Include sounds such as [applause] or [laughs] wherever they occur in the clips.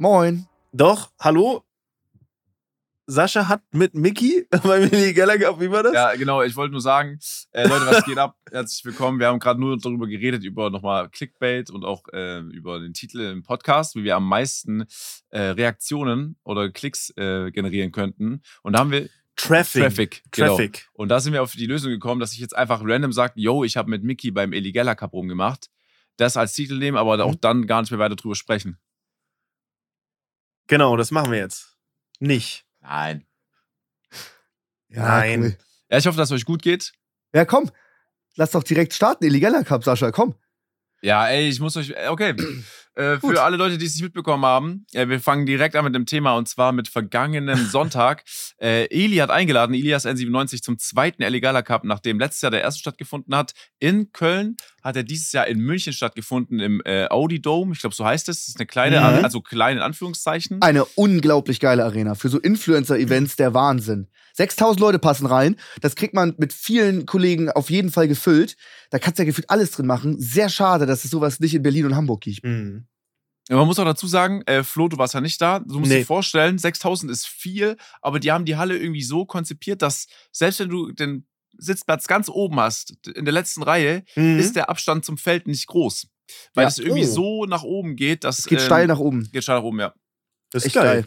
Moin. Doch, hallo? Sascha hat mit Mickey [laughs] beim Willi Geller gehabt, wie war das? Ja, genau. Ich wollte nur sagen, äh, Leute, was geht ab? [laughs] Herzlich willkommen. Wir haben gerade nur darüber geredet, über nochmal Clickbait und auch äh, über den Titel im Podcast, wie wir am meisten äh, Reaktionen oder Klicks äh, generieren könnten. Und da haben wir Traffic. Traffic. Genau. Traffic. Und da sind wir auf die Lösung gekommen, dass ich jetzt einfach random sage, yo, ich habe mit Mickey beim Eli Geller Cup rumgemacht. Das als Titel nehmen, aber auch Mhm. dann gar nicht mehr weiter drüber sprechen. Genau, das machen wir jetzt. Nicht. Nein. Ja, Nein. Cool. Ja, ich hoffe, dass es euch gut geht. Ja, komm. Lass doch direkt starten, Illegaler Cup, Sascha, komm. Ja, ey, ich muss euch. äh, Okay. Äh, Gut. für alle Leute, die es nicht mitbekommen haben, ja, wir fangen direkt an mit dem Thema und zwar mit vergangenem Sonntag. [laughs] Äh, Eli hat eingeladen, Elias N97 zum zweiten Eligala Cup, nachdem letztes Jahr der erste stattgefunden hat. In Köln hat er dieses Jahr in München stattgefunden, im äh, Audi Dome. Ich glaube, so heißt es. Das ist eine kleine, Mhm. also klein in Anführungszeichen. Eine unglaublich geile Arena. Für so Influencer-Events der Wahnsinn. 6000 Leute passen rein. Das kriegt man mit vielen Kollegen auf jeden Fall gefüllt. Da kannst du ja gefühlt alles drin machen. Sehr schade, dass es sowas nicht in Berlin und Hamburg gibt. Mhm. Ja, Man muss auch dazu sagen, äh, Flo, du warst ja nicht da. Du musst Nee. dir vorstellen, 6000 ist viel, aber die haben die Halle irgendwie so konzipiert, dass selbst wenn du den Sitzplatz ganz oben hast, in der letzten Reihe, Mhm. ist der Abstand zum Feld nicht groß. Weil Ja. es irgendwie Oh. so nach oben geht, dass. Es geht ähm, steil nach oben. Geht steil nach oben, ja. das ist Echt geil. geil.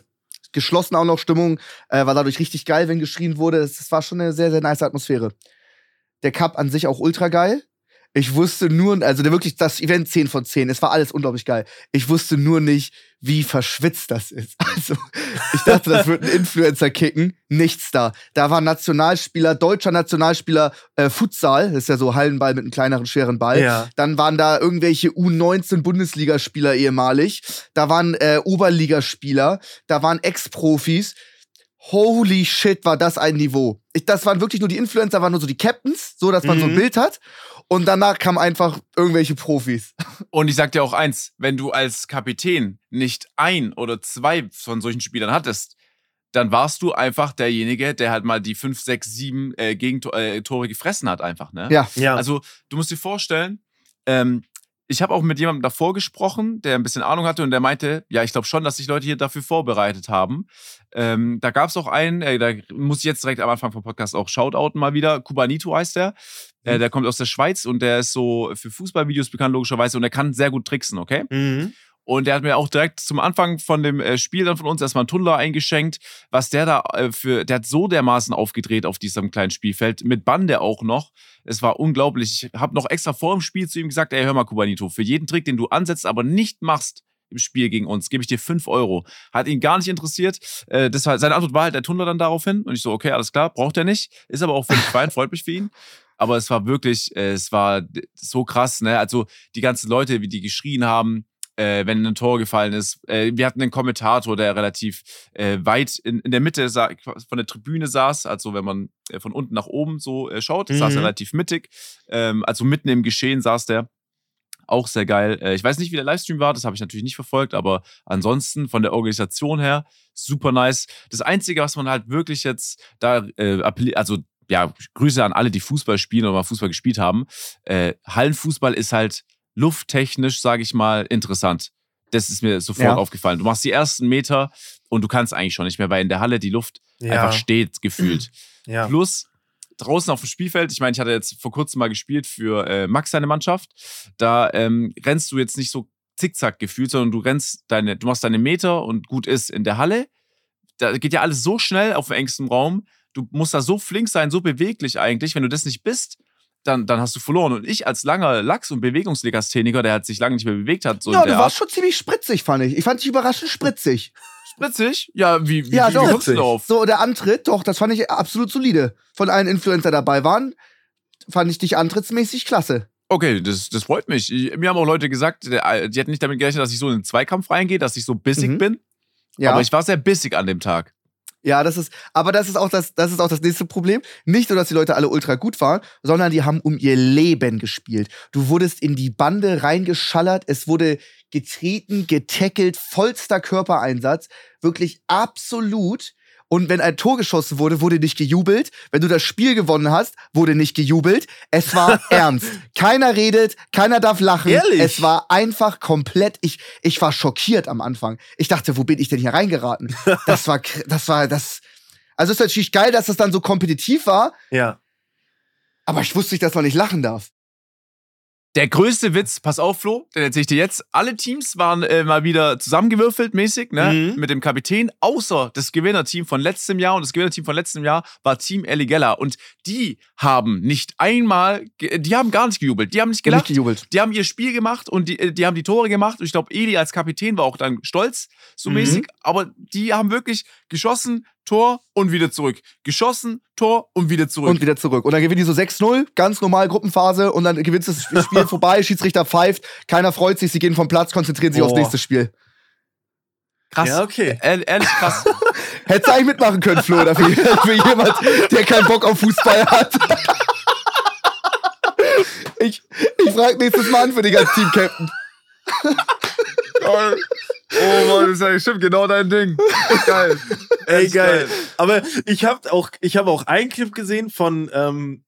Geschlossen auch noch Stimmung. Äh, war dadurch richtig geil, wenn geschrien wurde. Das, das war schon eine sehr, sehr nice Atmosphäre. Der Cup an sich auch ultra geil. Ich wusste nur, also wirklich das Event 10 von 10. Es war alles unglaublich geil. Ich wusste nur nicht, wie verschwitzt das ist. [laughs] Also, ich dachte, das wird ein Influencer kicken. Nichts da. Da war Nationalspieler, deutscher Nationalspieler äh, Futsal. Das ist ja so Hallenball mit einem kleineren, schweren Ball. Ja. Dann waren da irgendwelche U19-Bundesligaspieler ehemalig. Da waren äh, Oberligaspieler. Da waren Ex-Profis. Holy shit, war das ein Niveau. Ich, das waren wirklich nur die Influencer, waren nur so die Captains, so dass man so ein Mhm. Bild hat. Und danach kamen einfach irgendwelche Profis. Und ich sag dir auch eins: Wenn du als Kapitän nicht ein oder zwei von solchen Spielern hattest, dann warst du einfach derjenige, der halt mal die 5, 6, 7 äh, Gegentore äh, gefressen hat, einfach, ne? Ja. Ja. Also, du musst dir vorstellen, ähm, ich habe auch mit jemandem davor gesprochen, der ein bisschen Ahnung hatte und der meinte, ja, ich glaube schon, dass sich Leute hier dafür vorbereitet haben. Ähm, da gab es auch einen, äh, da muss ich jetzt direkt am Anfang vom Podcast auch shoutouten mal wieder. Kubanito heißt der. Äh, der kommt aus der Schweiz und der ist so für Fußballvideos bekannt, logischerweise, und der kann sehr gut tricksen, okay? Mhm. Und der hat mir auch direkt zum Anfang von dem äh, Spiel dann von uns erstmal einen Tunnler eingeschenkt, was der da äh, für, der hat so dermaßen aufgedreht auf diesem kleinen Spielfeld, mit Bande auch noch. Es war unglaublich. Ich habe noch extra vor dem Spiel zu ihm gesagt, ey, hör mal, Kubanito, für jeden Trick, den du ansetzt, aber nicht machst im Spiel gegen uns, gebe ich dir 5 Euro. Hat ihn gar nicht interessiert. Äh, das war, seine Antwort war halt der Tunnler dann daraufhin. Und ich so, okay, alles klar, braucht er nicht. Ist aber auch völlig fein, freut mich für ihn. Aber es war wirklich, äh, es war so krass, ne? Also die ganzen Leute, wie die geschrien haben, äh, wenn ein Tor gefallen ist. Äh, wir hatten einen Kommentator, der relativ äh, weit in, in der Mitte von der Tribüne saß, also wenn man äh, von unten nach oben so äh, schaut, saß Mhm. er relativ mittig. Ähm, also mitten im Geschehen saß der. Auch sehr geil. Äh, ich weiß nicht, wie der Livestream war, das habe ich natürlich nicht verfolgt, aber ansonsten von der Organisation her super nice. Das Einzige, was man halt wirklich jetzt da appelliert, also ja, Grüße an alle, die Fußball spielen oder mal Fußball gespielt haben. Hallenfußball ist halt lufttechnisch, sage ich mal, interessant. Das ist mir sofort Ja. aufgefallen. Du machst die ersten Meter und du kannst eigentlich schon nicht mehr, weil in der Halle die Luft Ja. einfach steht, gefühlt. [clears throat] ja. Plus draußen auf dem Spielfeld, ich meine, ich hatte jetzt vor kurzem mal gespielt für äh, Max seine Mannschaft. Da ähm, rennst du jetzt nicht so zickzack gefühlt, sondern du rennst deine, du machst deine Meter und gut ist in der Halle. Da geht ja alles so schnell auf dem engsten Raum. Du musst da so flink sein, so beweglich eigentlich. Wenn du das nicht bist, dann, dann hast du verloren. Und ich als langer Lachs- und Bewegungslegastheniker, der hat sich lange nicht mehr bewegt hat, so ja, du warst Art. schon ziemlich spritzig, fand ich. Ich fand dich überraschend spritzig. Spritzig? Ja, wie, wie, Ja, wie doch. kommst du darauf? So, der Antritt, doch, das fand ich absolut solide. Von allen Influencer dabei waren, fand ich dich antrittsmäßig klasse. Okay, das, das freut mich. Ich, mir haben auch Leute gesagt, die hätten nicht damit gerechnet, dass ich so in den Zweikampf reingehe, dass ich so bissig Mhm. bin. Ja. Aber ich war sehr bissig an dem Tag. Ja, das ist, aber das ist auch das, das ist auch das nächste Problem. Nicht nur, dass die Leute alle ultra gut waren, sondern die haben um ihr Leben gespielt. Du wurdest in die Bande reingeschallert, es wurde getreten, getackelt, vollster Körpereinsatz, wirklich absolut. Und wenn ein Tor geschossen wurde, wurde nicht gejubelt. Wenn du das Spiel gewonnen hast, wurde nicht gejubelt. Es war [laughs] ernst. Keiner redet, keiner darf lachen. Ehrlich? Es war einfach komplett. Ich, ich war schockiert am Anfang. Ich dachte, wo bin ich denn hier reingeraten? [laughs] Das war, das war, das. Also es ist natürlich geil, dass das dann so kompetitiv war, Ja. aber ich wusste nicht, dass man nicht lachen darf. Der größte Witz, pass auf, Flo, den erzähle ich dir jetzt. Alle Teams waren äh, mal wieder zusammengewürfelt mäßig, ne? Mhm. Mit dem Kapitän, außer das Gewinnerteam von letztem Jahr. Und das Gewinnerteam von letztem Jahr war Team Eligella. Und die haben nicht einmal, die haben gar nicht gejubelt. Die haben nicht Nicht gelacht. gejubelt. Die haben ihr Spiel gemacht und die, äh, die haben die Tore gemacht. Und ich glaube, Eli als Kapitän war auch dann stolz, so Mhm. mäßig. Aber die haben wirklich geschossen, Tor und wieder zurück. Geschossen, Tor und wieder zurück. Und wieder zurück. Und dann gewinnen die so 6-0, ganz normal Gruppenphase und dann gewinnt das [laughs] Spiel vorbei, Schiedsrichter pfeift, keiner freut sich, sie gehen vom Platz, konzentrieren sich aufs Boah. nächste Spiel. krass. Ja, okay. Ehr- Ehrlich krass. [laughs] Hättest du eigentlich mitmachen können, Flo, oder für, für [laughs] jemand, der keinen Bock auf Fußball hat. Ich, ich frage nächstes Mal an für dich als Team-Captain. Oh Mann, das ist ja stimmt genau dein Ding. Geil. Ey, Echt geil. Aber ich habe auch, ich hab auch einen Clip gesehen von ähm,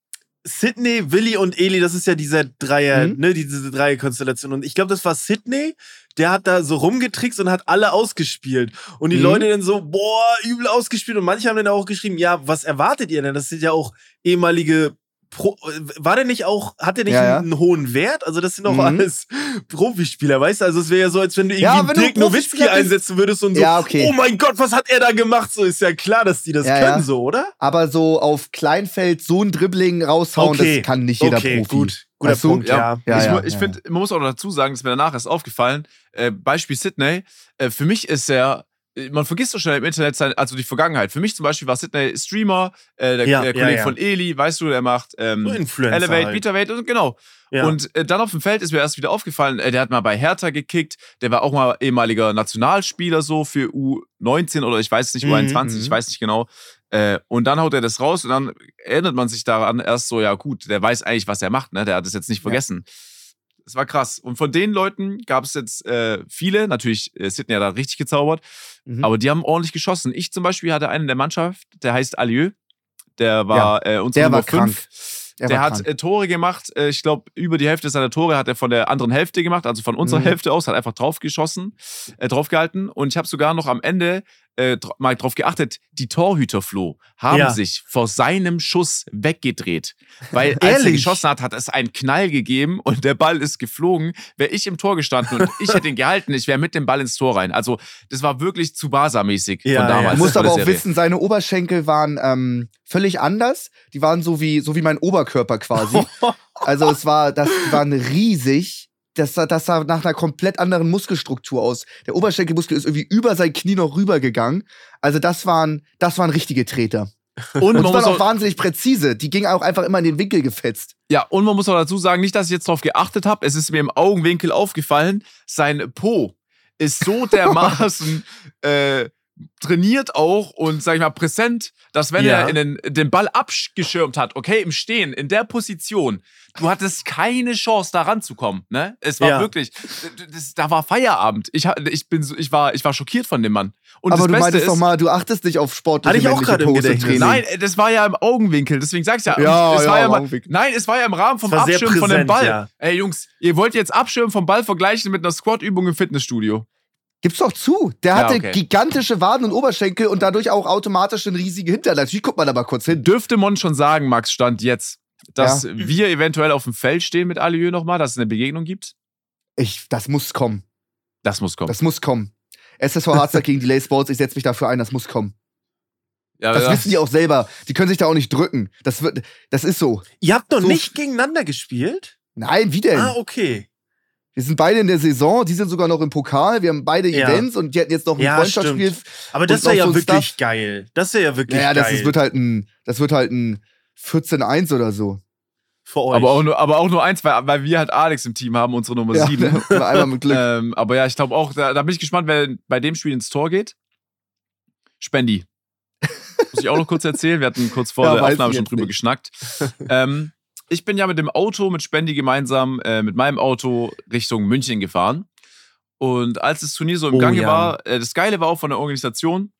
Sydney, Willi und Eli. Das ist ja dieser Dreier, Mhm. ne, diese Dreier-Konstellation. Und ich glaube, das war Sydney. Der hat da so rumgetrickst und hat alle ausgespielt. Und die Mhm. Leute dann so, boah, übel ausgespielt. Und manche haben dann auch geschrieben, ja, was erwartet ihr denn? Das sind ja auch ehemalige Pro war der nicht auch, hat der nicht Ja, ja. einen, hohen Wert? Also, das sind doch Mhm. alles Profispieler, weißt du? Also, es wäre ja so, als wenn du irgendwie Ja, wenn du Dirk Nowitzki einsetzen würdest und so, Ja, okay. oh mein Gott, was hat er da gemacht? So ist ja klar, dass die das Ja, können, ja. so, oder? Aber so auf Kleinfeld so ein Dribbling raushauen, Okay. das kann nicht jeder okay, Profi. gut. Guter Weißt du? Punkt, ja. Ja, ich ich ja. finde, man muss auch noch dazu sagen, das ist mir danach erst aufgefallen. Äh, Beispiel Sydney. Äh, für mich ist er, äh, man vergisst so schnell im Internet, sein, also die Vergangenheit. Für mich zum Beispiel war Sydney Streamer, äh, der, Ja, der ja, Kollege ja. von Eli, weißt du, der macht ähm, So Influencer Elevate, halt. Betaweight und genau. Ja. Und äh, dann auf dem Feld ist mir erst wieder aufgefallen, äh, der hat mal bei Hertha gekickt, der war auch mal ehemaliger Nationalspieler so für U19 oder ich weiß nicht, U21, Mhm, ich mhm. weiß nicht genau. Äh, und dann haut er das raus und dann erinnert man sich daran erst so, ja gut, der weiß eigentlich, was er macht, ne? Der hat es jetzt nicht Ja. vergessen. Das war krass. Und von den Leuten gab es jetzt äh, viele, natürlich, äh, Sydney hat da richtig gezaubert, Mhm. aber die haben ordentlich geschossen. Ich zum Beispiel hatte einen in der Mannschaft, der heißt Alieu. Der war äh, unser der Nummer war krank. 5. Der Der, hat krank. äh, Tore gemacht. Äh, ich glaube, über die Hälfte seiner Tore hat er von der anderen Hälfte gemacht, also von unserer Mhm. Hälfte aus, hat einfach drauf geschossen, äh, draufgehalten. Und ich habe sogar noch am Ende äh, mal drauf geachtet, die Torhüter Flo haben Ja. sich vor seinem Schuss weggedreht. Weil [laughs] als er geschossen hat, hat es einen Knall gegeben und der Ball ist geflogen. Wäre ich im Tor gestanden und ich hätte ihn gehalten, ich wäre mit dem Ball ins Tor rein. Also, das war wirklich zu Barca-mäßig Ja, von ja. damals. Du musst aber auch Serie. wissen, seine Oberschenkel waren ähm, völlig anders. Die waren so wie, so wie mein Oberkörper quasi. [laughs] also es war, das waren riesig. Das, sah- das sah nach einer komplett anderen Muskelstruktur aus. Der Oberschenkelmuskel ist irgendwie über sein Knie noch rübergegangen. Also das waren, das waren richtige Treter. [laughs] Und Und man waren auch, auch wahnsinnig präzise. Die gingen auch einfach immer in den Winkel gefetzt. Ja, und man muss auch dazu sagen, nicht, dass ich jetzt darauf geachtet habe, es ist mir im Augenwinkel aufgefallen, sein Po ist so [laughs] dermaßen äh, trainiert auch und, sag ich mal, präsent, dass wenn Ja. er den, den Ball abgeschirmt hat, okay, im Stehen, in der Position, du hattest keine Chance, da ranzukommen. Ne? Es war Ja. wirklich, das, da war Feierabend. Ich, ich, bin ich, war, ich war schockiert von dem Mann. Und aber du Beste meintest ist, doch mal, du achtest nicht auf sportliche Hatte ich auch gerade im Gedächtnis. Nein, das war ja im Augenwinkel, deswegen sag's ja. Ja, ja, ja im mal, nein, es war ja im Rahmen vom Abschirmen von dem präsent, Ball. ja. Ey Jungs, ihr wollt jetzt Abschirmen vom Ball vergleichen mit einer Squat-Übung im Fitnessstudio. Gibt's doch zu. Der Ja, hatte okay. gigantische Waden und Oberschenkel und dadurch auch automatisch einen riesigen Hintern. Natürlich guckt man da mal kurz hin. Dürfte man schon sagen, Max, Stand jetzt, dass wir eventuell auf dem Feld stehen mit Alieu nochmal, dass es eine Begegnung gibt? Ich, das muss kommen. Das muss kommen. Das muss kommen. SSV Harzer gegen Delay Sports, ich setze mich dafür ein, das muss kommen. ja, Das ja. wissen die auch selber. Die können sich da auch nicht drücken. Das, wird, das ist so. Ihr habt noch So- nicht gegeneinander gespielt? Nein, wie denn? Ah, okay. Wir sind beide in der Saison, die sind sogar noch im Pokal, wir haben beide Ja. Events und die hatten jetzt noch ein Ja, Freundschaftsspiel. Aber das wäre ja so wirklich Stuff. geil. Das wäre ja wirklich Naja, geil. das ist, wird halt ein, das wird halt ein 14-1 oder so. für euch. aber, auch nur, aber auch nur eins, weil, weil wir halt Alex im Team haben, unsere Nummer Ja, sieben. [laughs] einmal mit Glück. Ähm, aber ja, ich glaube auch, da, da bin ich gespannt, wer bei dem Spiel ins Tor geht. Spendi. [laughs] Muss ich auch noch kurz erzählen. Wir hatten kurz vor Ja, der Aufnahme schon drüber nicht. geschnackt. ähm, ich bin ja mit dem Auto, mit Spendi gemeinsam, äh, mit meinem Auto Richtung München gefahren. Und als das Turnier so im Oh, Gange ja. war, äh, das Geile war auch von der Organisation,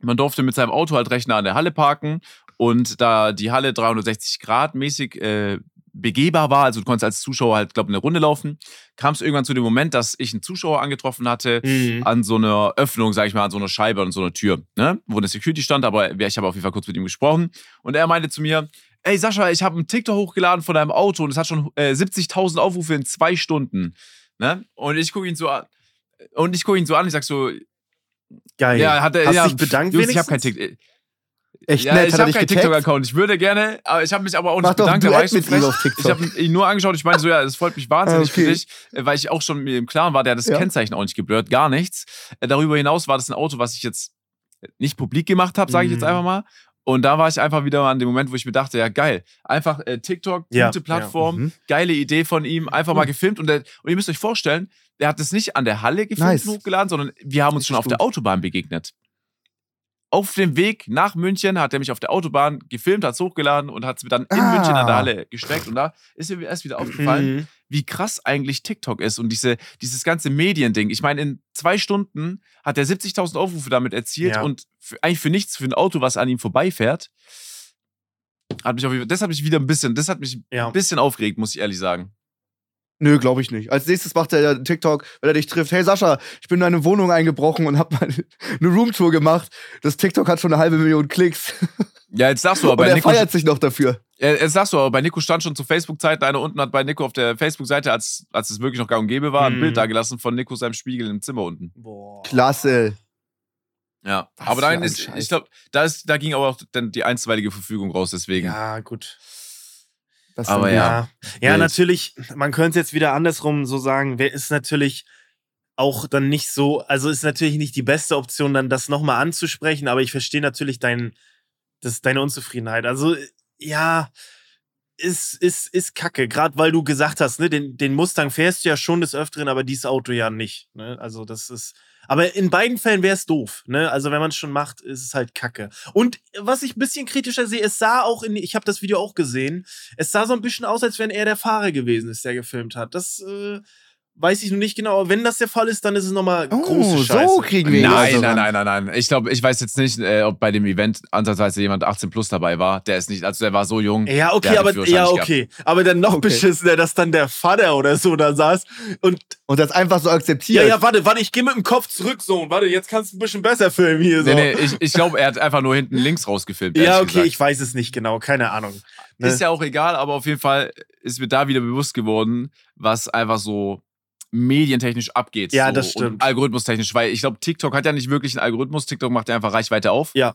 man durfte mit seinem Auto halt recht nah an der Halle parken und da die Halle 360 Grad mäßig äh, begehbar war, also du konntest als Zuschauer halt, glaube ich, eine Runde laufen, kam es irgendwann zu dem Moment, dass ich einen Zuschauer angetroffen hatte Mhm. an so einer Öffnung, sag ich mal, an so einer Scheibe und so einer Tür, ne? wo eine Security stand, aber ich habe auf jeden Fall kurz mit ihm gesprochen und er meinte zu mir, ey Sascha, ich habe einen TikTok hochgeladen von deinem Auto und es hat schon äh, 70.000 Aufrufe in zwei Stunden. Ne? Und ich gucke ihn so an. Und ich gucke ihn so an, ich sag so, Geil. ja, hat er, Hast ja, dich bedankt Jungs, ich habe kein? TikTok. Echt Ja, nett, ich habe keinen? TikTok-Account. Ich würde gerne, aber ich habe mich aber auch nicht Mach doch ein bedankt. Duett ich so. Ich habe ihn nur angeschaut. Ich meinte so, ja, das freut mich wahnsinnig Ah, okay. für dich, weil ich auch schon mir im Klaren war, der hat das Ja. Kennzeichen auch nicht geblurrt, gar nichts. Äh, Darüber hinaus war das ein Auto, was ich jetzt nicht publik gemacht habe, sage ich jetzt Mhm. einfach mal. Und da war ich einfach wieder an dem Moment, wo ich mir dachte, ja geil, einfach äh, TikTok, Ja, gute Plattform, Mhm. geile Idee von ihm, einfach mal gefilmt. Und, der, und ihr müsst euch vorstellen, der hat es nicht an der Halle gefilmt Nice. und hochgeladen, sondern wir haben uns schon auf der gut. Autobahn begegnet. Auf dem Weg nach München hat er mich auf der Autobahn gefilmt, hat es hochgeladen und hat es mir dann in Ah. München an der Halle gesteckt. Und da ist mir erst wieder aufgefallen, Mhm. Wie krass eigentlich TikTok ist und diese, dieses ganze Mediending. Ich meine, in zwei Stunden hat er 70.000 Aufrufe damit erzielt Ja. und für, eigentlich für nichts, für ein Auto, was an ihm vorbeifährt. Hat mich auf, das hat mich wieder ein bisschen, das hat mich Ja. ein bisschen aufgeregt, muss ich ehrlich sagen. Nö, glaube ich nicht. Als nächstes macht er TikTok, wenn er dich trifft. Hey Sascha, ich bin in deine Wohnung eingebrochen und habe mal [laughs] eine Roomtour gemacht. Das TikTok hat schon eine halbe Million Klicks. Ja, jetzt sagst du [laughs] aber Und er feiert sich noch dafür. Äh, jetzt sagst du aber bei Nico stand schon zu Facebook-Zeiten, einer unten hat bei Nico auf der Facebook-Seite, als, als es wirklich noch gang und gäbe war, ein Mhm. Bild da gelassen von Nico seinem Spiegel im Zimmer unten. Boah. Klasse. Ja, Was aber dann ein ist, Scheiß. ich glaube, da, ist- da ging aber auch dann die einstweilige Verfügung raus, deswegen. Ja, gut. Das Aber ja. Ja, ja natürlich, man könnte es jetzt wieder andersrum so sagen, wer ist natürlich auch dann nicht so, also ist natürlich nicht die beste Option, dann das nochmal anzusprechen, aber ich verstehe natürlich dein, das, deine Unzufriedenheit. Also, ja, ist, ist, ist kacke, gerade weil du gesagt hast, ne, den, den Mustang fährst du ja schon des Öfteren, aber dieses Auto ja nicht. Ne? Also, das ist. Aber in beiden Fällen wäre es doof. Ne? Also, wenn man es schon macht, ist es halt kacke. Und was ich ein bisschen kritischer sehe, es sah auch in, ich habe das Video auch gesehen, es sah so ein bisschen aus, als wenn er der Fahrer gewesen ist, der gefilmt hat. Das äh, weiß ich noch nicht genau, aber wenn das der Fall ist, dann ist es nochmal Oh, große Scheiße. so kriegen wir ihn Nein, also nein, nein, nein, nein. Ich glaube, ich weiß jetzt nicht, äh, ob bei dem Event ansatzweise jemand 18 plus dabei war. Der ist nicht, also der war so jung. Ja, okay, aber ja, okay. Aber dann noch Okay. beschissener, dass dann der Vater oder so da saß und Und das einfach so ja, akzeptiert. ja, warte, warte, ich gehe mit dem Kopf zurück, Sohn. Warte, jetzt kannst du ein bisschen besser filmen hier so. Nee, nee, ich, ich glaube, er hat einfach nur hinten links rausgefilmt. ja, okay, gesagt. ich weiß es nicht genau, keine Ahnung. Ne? Ist ja auch egal, aber auf jeden Fall ist mir da wieder bewusst geworden, was einfach so medientechnisch abgeht. Ja, so, das stimmt. Algorithmustechnisch, weil ich glaube, TikTok hat ja nicht wirklich einen Algorithmus. TikTok macht ja einfach Reichweite auf. Ja.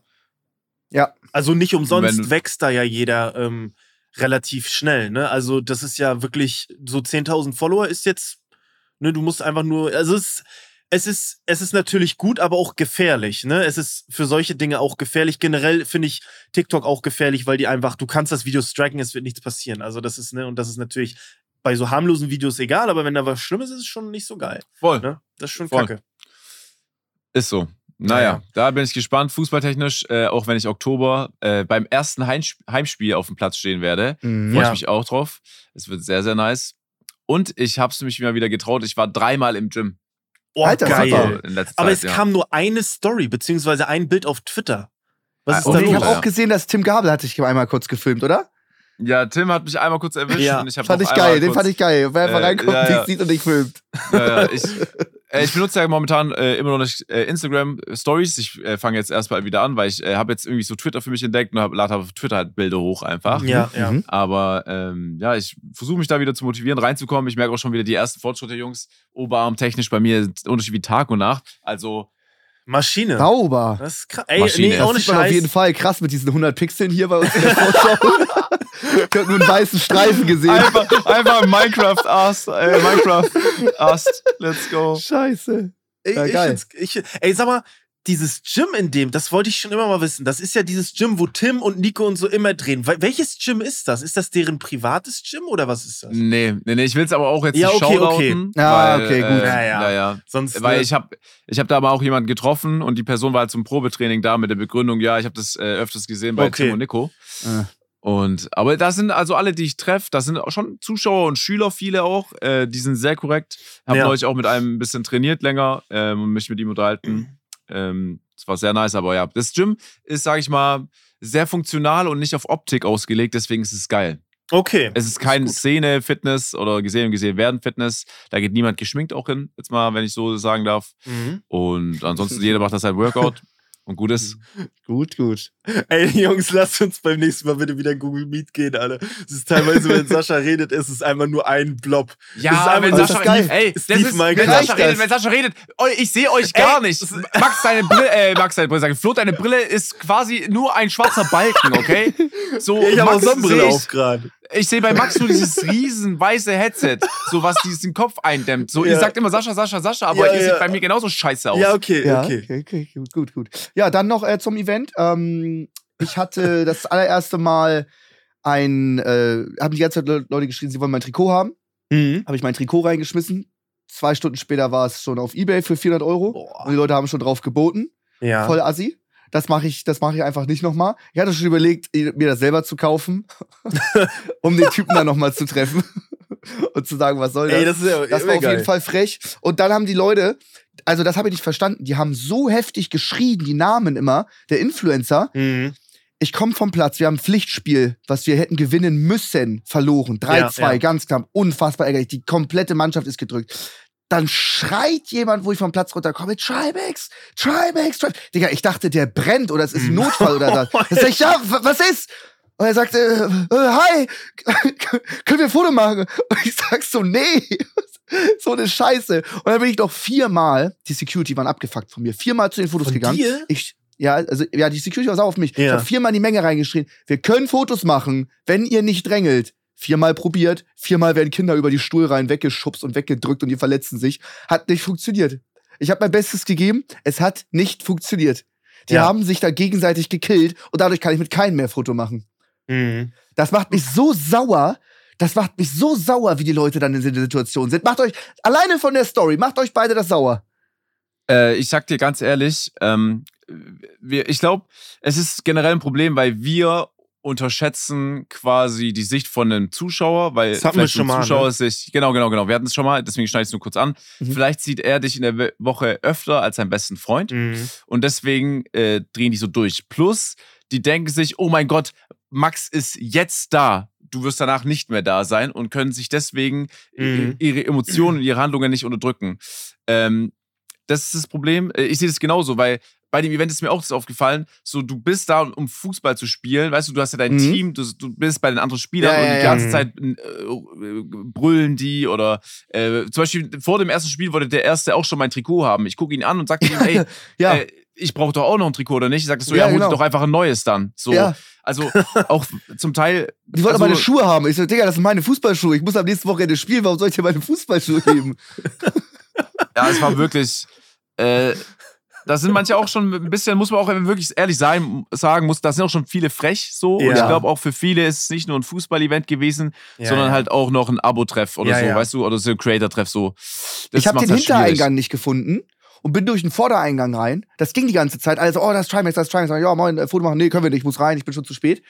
Ja. Also nicht Wenn umsonst du- wächst da ja jeder ähm, relativ schnell, ne? Also das ist ja wirklich so 10.000 Follower ist jetzt, ne, du musst einfach nur, also es, es ist, es ist natürlich gut, aber auch gefährlich, ne? Es ist für solche Dinge auch gefährlich. Generell finde ich TikTok auch gefährlich, weil die einfach, du kannst das Video striken, es wird nichts passieren. Also das ist, ne, und das ist natürlich bei so harmlosen Videos egal, aber wenn da was Schlimmes ist, ist es schon nicht so geil, Voll. ne? Das ist schon Voll. kacke. Ist so. Naja, Naja. da bin ich gespannt, fußballtechnisch, äh, auch wenn ich Oktober äh, beim ersten Heimsp Heimspiel auf dem Platz stehen werde. Mhm. Freue Ja. ich mich auch drauf. Es wird sehr, sehr nice. Und ich habe es mich mal wieder getraut. Ich war dreimal im Gym. Oh, Alter, geil. Aber Zeit, es ja. kam nur eine Story, beziehungsweise ein Bild auf Twitter. Was Ah, ist und da Und ich los? habe ja. auch gesehen, dass Tim Gabel hat sich einmal kurz gefilmt, oder? Ja, Tim hat mich einmal kurz erwischt. Ja. und ich hab Fand ich einmal geil, den fand ich geil. Wer einfach Äh, reinkommt, ja, ja. dich sieht und dich filmt. Ja, ja, ich, [laughs] äh, ich benutze ja momentan äh, immer noch nicht äh, Instagram Stories. Ich äh, fange jetzt erstmal wieder an, weil ich äh, habe jetzt irgendwie so Twitter für mich entdeckt und hab, lade auf Twitter halt Bilder hoch einfach. Ja, ja. Mhm. Aber ähm, ja, ich versuche mich da wieder zu motivieren, reinzukommen. Ich merke auch schon wieder die ersten Fortschritte, Jungs. Oberarm technisch bei mir Unterschied wie Tag und Nacht. Also, Maschine. Sauber. Das ist krass. Ey, Maschine. nee, Das ohne Sieht man auf jeden Fall krass mit diesen 100 Pixeln hier bei uns in der Vorschau. [laughs] ich hab nur einen weißen Streifen gesehen. einfach, einfach Minecraft Ast, äh, Minecraft Ast. Let's go. Scheiße. Ich, Ja, ich geil. find's- ich, ey, sag mal, dieses Gym in dem, das wollte ich schon immer mal wissen. Das ist ja dieses Gym, wo Tim und Nico und so immer drehen. Wel- Welches Gym ist das? Ist das deren privates Gym oder was ist das? Nee, nee, nee, ich will es aber auch jetzt Ja, nicht okay, okay. Ja, weil, okay, gut. Äh, Ja, ja. ja, ja. Sonst. Weil ne? ich habe ich hab da aber auch jemanden getroffen und die Person war halt zum Probetraining da mit der Begründung, ja, ich habe das äh, öfters gesehen bei Okay. Tim und Nico. Äh. Und, aber da sind also alle, die ich treffe, das sind auch schon Zuschauer und Schüler, viele auch, äh, die sind sehr korrekt. Habe Ja. neulich auch mit einem ein bisschen trainiert länger ähm, und mich mit ihm unterhalten. [clears throat] Ähm, das war sehr nice, aber ja, das Gym ist, sage ich mal, sehr funktional und nicht auf Optik ausgelegt, deswegen ist es geil. Okay. Es ist kein Szene-Fitness oder gesehen und gesehen werden Fitness. Da geht niemand geschminkt auch hin, jetzt mal, wenn ich so sagen darf. Mhm. Und ansonsten [laughs] jeder macht das halt Workout und gut ist. Gut, gut. Ey, Jungs, lasst uns beim nächsten Mal bitte wieder Google Meet gehen, Alter. Es ist teilweise, wenn Sascha [laughs] redet, ist es einfach nur ein Blob. Das ist einfach wenn Sascha, geil. ey, das Steve ist, Michael. wenn Sascha redet, das? wenn Sascha redet, oh, ich sehe euch gar Ey, nicht. das- Max, deine Brille, äh, Max, deine Brille, sag ich, Flo, deine Brille ist quasi nur ein schwarzer Balken, okay? So, Ich habe auch Sonnenbrille auf gerade. Ich sehe bei Max nur dieses riesen weiße Headset, so was diesen Kopf eindämmt. So, ihr Ja. sagt immer Sascha, Sascha, Sascha, aber Ja, ihr ja. seht bei mir genauso scheiße aus. Ja, okay, Ja, okay. okay, okay, gut, gut. Ja, dann noch äh, zum Event. Ähm, ich hatte [laughs] das allererste Mal ein, äh, haben die ganze Zeit Le- Leute geschrieben, sie wollen mein Trikot haben. Mhm. Habe ich mein Trikot reingeschmissen. Zwei Stunden später war es schon auf Ebay für 400 Euro. Und die Leute haben schon drauf geboten. Ja. Voll assi. Das mache ich, das mache ich einfach nicht nochmal. Ich hatte schon überlegt, mir das selber zu kaufen, [laughs] um den Typen dann nochmal zu treffen [laughs] und zu sagen, was soll das? Ey, das ist ja Das war auf jeden Fall frech. Und dann haben die Leute, also das habe ich nicht verstanden, die haben so heftig geschrien, die Namen immer, der Influencer. Mhm. Ich komme vom Platz, wir haben ein Pflichtspiel, was wir hätten gewinnen müssen, verloren. 3-2, Ja, ja. ganz knapp, unfassbar ärgerlich. Die komplette Mannschaft ist gedrückt. Dann schreit jemand, wo ich vom Platz runterkomme, Trimax, Trimax, Trimax. Digga, ich dachte, der brennt oder es ist ein Notfall oder [laughs] das. Da sag ich, ja, wa- was ist? Und er sagte, äh, äh, hi, [laughs] können wir ein Foto machen? Und ich sag so, nee, [laughs] so eine Scheiße. Und dann bin ich doch viermal, die Security waren abgefuckt von mir, viermal zu den Fotos Von gegangen. dir? Ich, ja, also, ja, die Security war sauer auf mich. Ich Ja. habe viermal in die Menge reingeschrien. Wir können Fotos machen, wenn ihr nicht drängelt. Viermal probiert, viermal werden Kinder über die Stuhlreihen weggeschubst und weggedrückt und die verletzen sich. Hat nicht funktioniert. Ich habe mein Bestes gegeben, es hat nicht funktioniert. Die Ja. haben sich da gegenseitig gekillt und dadurch kann ich mit keinem mehr Foto machen. Mhm. Das macht mich so sauer. Das macht mich so sauer, wie die Leute dann in dieser Situation sind. Macht euch, alleine von der Story, macht euch beide das sauer. Äh, ich sag dir ganz ehrlich, ähm, wir, ich glaube, es ist generell ein Problem, weil wir unterschätzen quasi die Sicht von einem Zuschauer, weil Das hatten wir vielleicht schon ein mal, Zuschauer ne? sich, genau, genau, genau, wir hatten es schon mal, deswegen schneide ich es nur kurz an. Mhm. Vielleicht sieht er dich in der Woche öfter als seinen besten Freund Mhm. und deswegen äh, drehen die so durch. Plus, die denken sich, oh mein Gott, Max ist jetzt da. Du wirst danach nicht mehr da sein und können sich deswegen Mhm. ihre Emotionen und ihre Handlungen nicht unterdrücken. Ähm, das ist das Problem. Äh, Ich sehe das genauso, weil bei dem Event ist mir auch das aufgefallen, so du bist da, um Fußball zu spielen, weißt du, du hast ja dein Mhm. Team, du, du bist bei den anderen Spielern Ja, und ja, die ja. ganze Mhm. Zeit äh, brüllen die oder äh, zum Beispiel vor dem ersten Spiel wollte der Erste auch schon mein Trikot haben. Ich gucke ihn an und sage ihm, [laughs] ey, Ja, äh, ich brauche doch auch noch ein Trikot oder nicht? Ich sag so, Ja, ja, hol genau. doch einfach ein neues dann. So, ja. Also auch zum Teil. Die wollten also, meine Schuhe haben. Ich so, Digga, das sind meine Fußballschuhe. Ich muss am nächsten Wochenende spielen. Warum soll ich dir meine Fußballschuhe geben? [laughs] Ja, es war wirklich. Äh, da sind manche auch schon ein bisschen, muss man auch wirklich ehrlich sein, sagen, muss, da sind auch schon viele frech so. Und Ja. ich glaube auch für viele ist es nicht nur ein Fußball-Event gewesen, Ja, sondern ja. halt auch noch ein Abo-Treff oder Ja, so, ja. weißt du, oder so ein Creator-Treff so. Das ich habe den halt schwierig. Hintereingang nicht gefunden und bin durch den Vordereingang rein. Das ging die ganze Zeit. Also, oh, das ist Trimax, das ist Trimax. Ja, moin, äh, Foto machen. Nee, können wir nicht. Ich muss rein. Ich bin schon zu spät.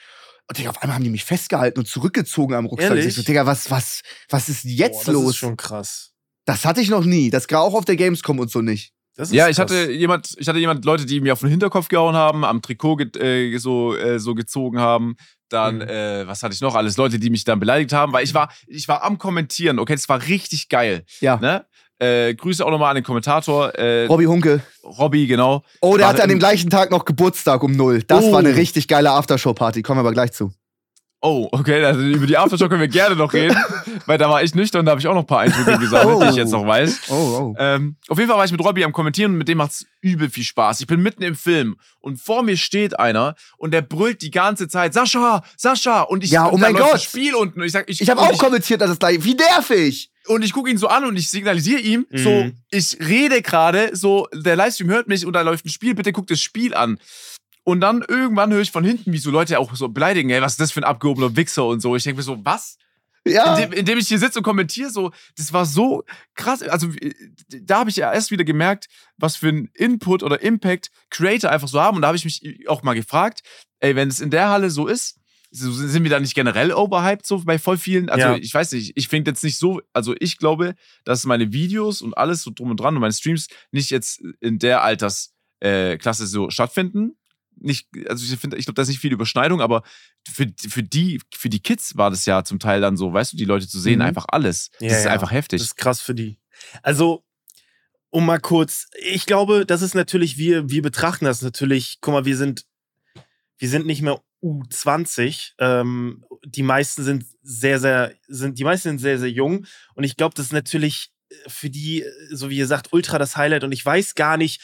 Und Digga, auf einmal haben die mich festgehalten und zurückgezogen am Rucksack. Ehrlich? Ich so, Digga, was, was, was ist jetzt Boah, das los? ist schon krass. das hatte ich noch nie. Das gar auch auf der Gamescom und so nicht. Das ist Ja, ich krass. hatte jemand, ich hatte jemand, Leute, die mir auf den Hinterkopf gehauen haben, am Trikot ge äh, so, äh, so gezogen haben. Dann, Mhm. äh, was hatte ich noch? Alles Leute, die mich dann beleidigt haben, weil ich war, ich war am Kommentieren, okay, das war richtig geil. Ja. Ne? Äh, Grüße auch nochmal an den Kommentator, äh, Robby Hunke. Robby, genau. Oh, der War hatte an dem gleichen Tag noch Geburtstag um null. Das Oh. war eine richtig geile Aftershow-Party. Kommen wir aber gleich zu. Oh, okay, also über die Aftershow können wir gerne noch reden, [laughs] weil da war ich nüchtern, da habe ich auch noch ein paar Eindrücke gesammelt, die ich jetzt noch weiß. Oh, oh. Ähm, auf jeden Fall war ich mit Robby am Kommentieren und mit dem macht's übel viel Spaß. Ich bin mitten im Film und vor mir steht einer und der brüllt die ganze Zeit, Sascha, Sascha! Und ich, Ja, oh und mein Gott. das Spiel unten und ich sag, ich, Ich habe und auch kommentiert, dass es gleich. Wie nervig! Und ich gucke ihn so an und ich signalisiere ihm, Mhm. so, ich rede gerade, so, der Livestream hört mich und da läuft ein Spiel, bitte guck das Spiel an. Und dann irgendwann höre ich von hinten, wie so Leute auch so beleidigen, ey, was ist das für ein abgehobener Wichser und so. Ich denke mir so, was? Ja. Indem, indem ich hier sitze und kommentiere, so, das war so krass. Also, da habe ich ja erst wieder gemerkt, was für einen Input oder Impact Creator einfach so haben. Und da habe ich mich auch mal gefragt, ey, wenn es in der Halle so ist, sind wir da nicht generell overhyped so bei voll vielen? Also, Ja. ich weiß nicht, ich finde jetzt nicht so, also ich glaube, dass meine Videos und alles so drum und dran und meine Streams nicht jetzt in der Alters äh, so stattfinden. Nicht, also ich finde, ich glaube, da ist nicht viel Überschneidung, aber für, für, die, für die Kids war das ja zum Teil dann so, weißt du, die Leute zu sehen, Mhm. einfach alles. Das Ja, ist ja. einfach heftig. Das ist krass für die. Also, um mal kurz, ich glaube, das ist natürlich, wir, wir betrachten das natürlich, guck mal, wir sind, wir sind nicht mehr U20. Ähm, die meisten sind sehr, sehr, sind, die meisten sind sehr, sehr jung. Und ich glaube, das ist natürlich für die, so wie ihr sagt, ultra das Highlight. Und ich weiß gar nicht,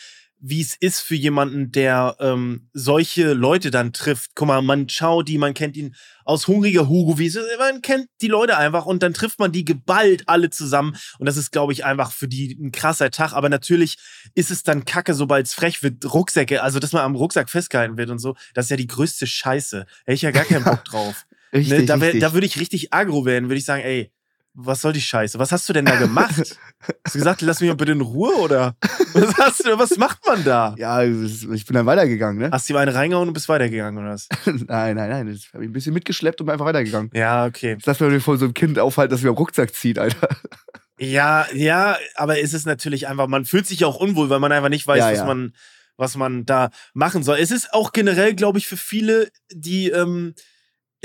wie es ist für jemanden, der ähm, solche Leute dann trifft. Guck mal, man schaut die, man kennt ihn aus Hungriger Hugo, wie es ist, man kennt die Leute einfach und dann trifft man die geballt alle zusammen. Und das ist, glaube ich, einfach für die ein krasser Tag. Aber natürlich ist es dann kacke, sobald es frech wird, Rucksäcke, also dass man am Rucksack festgehalten wird und so. Das ist ja die größte Scheiße. Hätte ich ja gar keinen Bock drauf. Richtig, ne? Da, wär- da würde ich richtig aggro werden, würde ich sagen, ey, was soll die Scheiße? Was hast du denn da gemacht? [laughs] hast du gesagt, lass mich mal bitte in Ruhe oder was hast du, was macht man da? ja, ich bin dann weitergegangen, ne? Hast du ihm eine reingehauen und bist weitergegangen oder was? [laughs] nein, nein, nein. Ich habe ihn ein bisschen mitgeschleppt und bin einfach weitergegangen. Ja, okay. Lass mir vor so einem Kind aufhalten, dass mir am Rucksack zieht, Alter. Ja, ja, aber es ist natürlich einfach, man fühlt sich ja auch unwohl, weil man einfach nicht weiß, Ja, was ja. man, was man da machen soll. Es ist auch generell, glaube ich, für viele, die, ähm,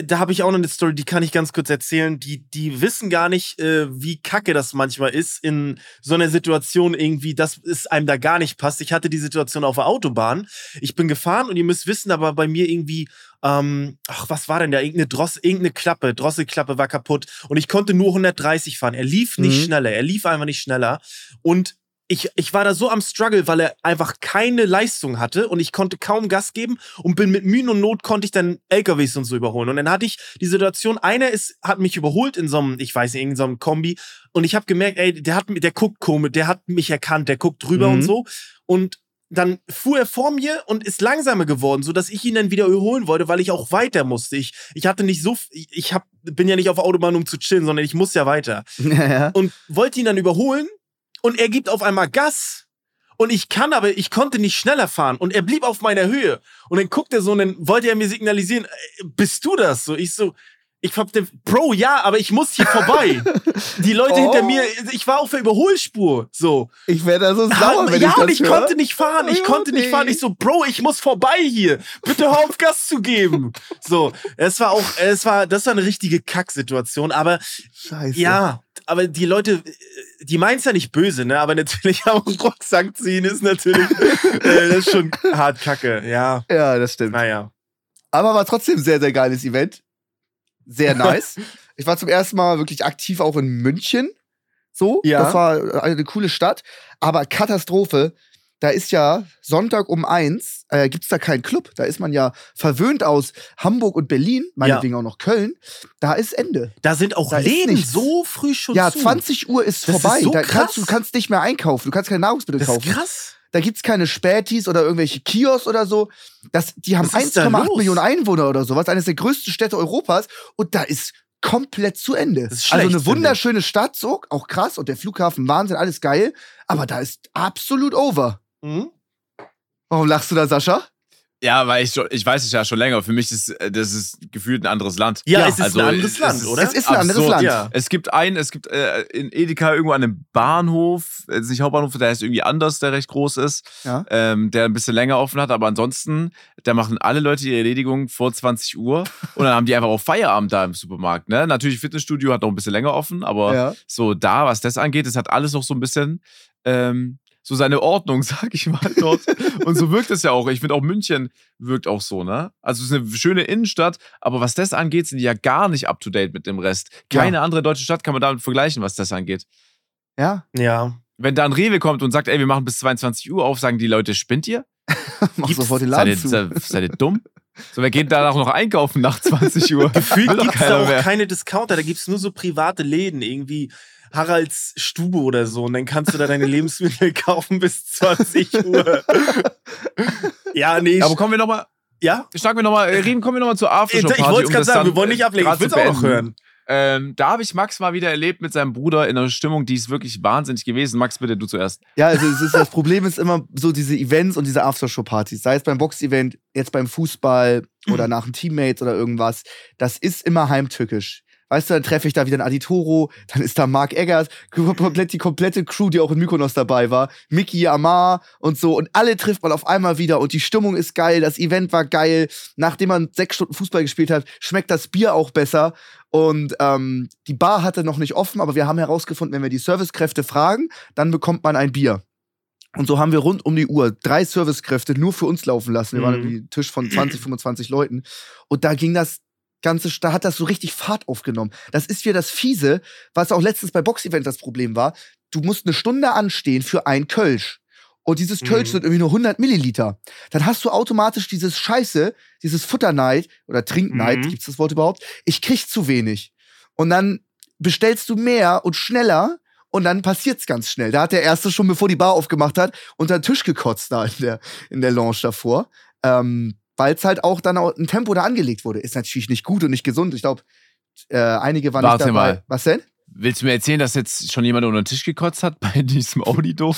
da habe ich auch noch eine Story, die kann ich ganz kurz erzählen. Die, die wissen gar nicht, äh, wie kacke das manchmal ist, in so einer Situation irgendwie, dass es einem da gar nicht passt. Ich hatte die Situation auf der Autobahn. Ich bin gefahren und ihr müsst wissen, aber bei mir irgendwie, ähm, ach, was war denn da? Irgendeine Dross, irgendeine Klappe, Drosselklappe war kaputt und ich konnte nur 130 fahren. Er lief nicht Mhm. schneller, er lief einfach nicht schneller und ich, ich war da so am Struggle, weil er einfach keine Leistung hatte und ich konnte kaum Gas geben und bin mit Mühen und Not konnte ich dann LKWs und so überholen. Und dann hatte ich die Situation, einer ist, hat mich überholt in so einem, ich weiß nicht, in so einem Kombi und ich habe gemerkt, ey, der hat, der guckt komisch, der hat mich erkannt, der guckt drüber Mhm. und so und dann fuhr er vor mir und ist langsamer geworden, so dass ich ihn dann wieder überholen wollte, weil ich auch weiter musste. Ich, ich hatte nicht so, ich hab, bin ja nicht auf Autobahn, um zu chillen, sondern ich muss ja weiter [laughs] ja, ja. und wollte ihn dann überholen und er gibt auf einmal Gas. Und ich kann aber, ich konnte nicht schneller fahren und er blieb auf meiner Höhe. Und dann guckt er so und dann wollte er mir signalisieren, äh, bist du das? So, ich so, ich hab den, Bro, ja, aber ich muss hier vorbei. [laughs] Die Leute Oh. hinter mir, ich war auf der Überholspur, so. Ich wäre da so sauer, wenn ja, ich und das ich höre. konnte nicht fahren, ich Ja, konnte nicht nee. fahren. Ich so, Bro, ich muss vorbei hier. Bitte hör auf, Gas zu geben. So, es war auch, es war, das war eine richtige Kacksituation, aber Scheiße. ja, aber die Leute, die meinen es ja nicht böse, ne? Aber natürlich [laughs] am Rucksack ziehen ist natürlich, äh, das ist schon hart kacke, ja. Ja, das stimmt. Naja. Aber war trotzdem ein sehr, sehr geiles Event. Sehr [laughs] nice. ich war zum ersten Mal wirklich aktiv auch in München. So, Ja. das war eine coole Stadt. Aber Katastrophe, da ist ja Sonntag um eins, äh, gibt's da keinen Club. Da ist man ja verwöhnt aus Hamburg und Berlin, meinetwegen auch noch Köln. Da ist Ende. Da sind auch Da ist Läden so früh schon ja, zu. 20 Uhr ist Das ist vorbei. so da krass. kannst, du kannst nicht mehr einkaufen. Du kannst keine Nahrungsmittel Das ist kaufen. krass. Da gibt's keine Spätis oder irgendwelche Kiosks oder so. Das, die haben Was ist da 1,8 los? Millionen Einwohner oder sowas, eines der größten Städte Europas. Und da ist komplett zu Ende. Das ist also schlecht, eine finde wunderschöne Stadt, so, auch krass. Und der Flughafen, Wahnsinn, alles geil. Aber da ist absolut over. Mhm. Warum lachst du da, Sascha? Ja, weil ich, schon, ich weiß es ja schon länger. Für mich ist äh, das ist gefühlt ein anderes Land. Ja, Ja, es ist also, ein anderes es Land, ist- oder? Es ist ein anderes Absurd. Land. Ja. Es gibt einen, es gibt äh, in Edeka irgendwo an einem Bahnhof, äh, nicht Hauptbahnhof, der ist irgendwie anders, der recht groß ist, Ja. ähm, der ein bisschen länger offen hat, aber ansonsten, da machen alle Leute ihre Erledigung vor 20 Uhr [laughs] und dann haben die einfach auch Feierabend da im Supermarkt. Ne? Natürlich, Fitnessstudio hat noch ein bisschen länger offen, aber Ja. so da, was das angeht, es hat alles noch so ein bisschen ähm, so seine Ordnung, [laughs] sag ich mal, dort. Und so wirkt es ja auch. Ich finde auch München wirkt auch so, ne? Also es ist eine schöne Innenstadt, aber was das angeht, sind die ja gar nicht up to date mit dem Rest. Keine andere deutsche Stadt kann man damit vergleichen, was das angeht. Ja. Ja. Wenn da ein Rewe kommt und sagt, ey, wir machen bis 22 Uhr auf, sagen die Leute, spinnt ihr? [laughs] Mach Gibt's- sofort den Seid Laden ihr, zu. seid, seid ihr dumm? So, wer geht danach noch einkaufen nach [laughs] 20 Uhr? Gefühlt gibt es da auch mehr. keine Discounter, da gibt es nur so private Läden, irgendwie Haralds Stube oder so. Und dann kannst du da deine [laughs] Lebensmittel kaufen bis 20 Uhr. [laughs] ja, nee. Aber kommen wir nochmal, ja? schlagen wir nochmal, reden, kommen wir nochmal zur Ich, Aftershow-Party. ich wollte es um gerade sagen, wir wollen nicht äh, ablegen. Ich will es auch noch hören. Ähm, da habe ich Max mal wieder erlebt mit seinem Bruder in einer Stimmung, die ist wirklich wahnsinnig gewesen. Max, bitte du zuerst. Ja, also es ist, das Problem ist immer so diese Events und diese Aftershow-Partys. Sei es beim Box-Event, jetzt beim Fußball oder [clears throat] nach einem Teammates oder irgendwas. Das ist immer heimtückisch. Weißt du, dann treffe ich da wieder einen Aditoro, dann ist da Mark Eggers, komplett die komplette Crew, die auch in Mykonos dabei war, Mickey Amar und so. Und alle trifft man auf einmal wieder und die Stimmung ist geil, das Event war geil. Nachdem man sechs Stunden Fußball gespielt hat, schmeckt das Bier auch besser. Und ähm, die Bar hatte noch nicht offen, aber wir haben herausgefunden, wenn wir die Servicekräfte fragen, dann bekommt man ein Bier. Und so haben wir rund um die Uhr drei Servicekräfte nur für uns laufen lassen. Wir waren Mhm. irgendwie ein Tisch von 20, 25 Leuten. Und da ging das Ganze, da hat das so richtig Fahrt aufgenommen. Das ist wieder das Fiese, was auch letztens bei Box-Events das Problem war. Du musst eine Stunde anstehen für ein Kölsch. Und dieses Kölsch Mhm. sind irgendwie nur 100 Milliliter. Dann hast du automatisch dieses Scheiße, dieses Futterneid oder Trinkneid, Mhm. gibt's das Wort überhaupt? Ich krieg zu wenig. Und dann bestellst du mehr und schneller und dann passiert's ganz schnell. Da hat der Erste schon, bevor die Bar aufgemacht hat, unter den Tisch gekotzt da in der, in der Lounge davor. Ähm, Weil es halt auch dann auch ein Tempo da angelegt wurde. Ist natürlich nicht gut und nicht gesund. Ich glaube, äh, einige waren Warte nicht dabei. mal. Was denn? Willst du mir erzählen, dass jetzt schon jemand unter den Tisch gekotzt hat bei [laughs] diesem Audi-Dom?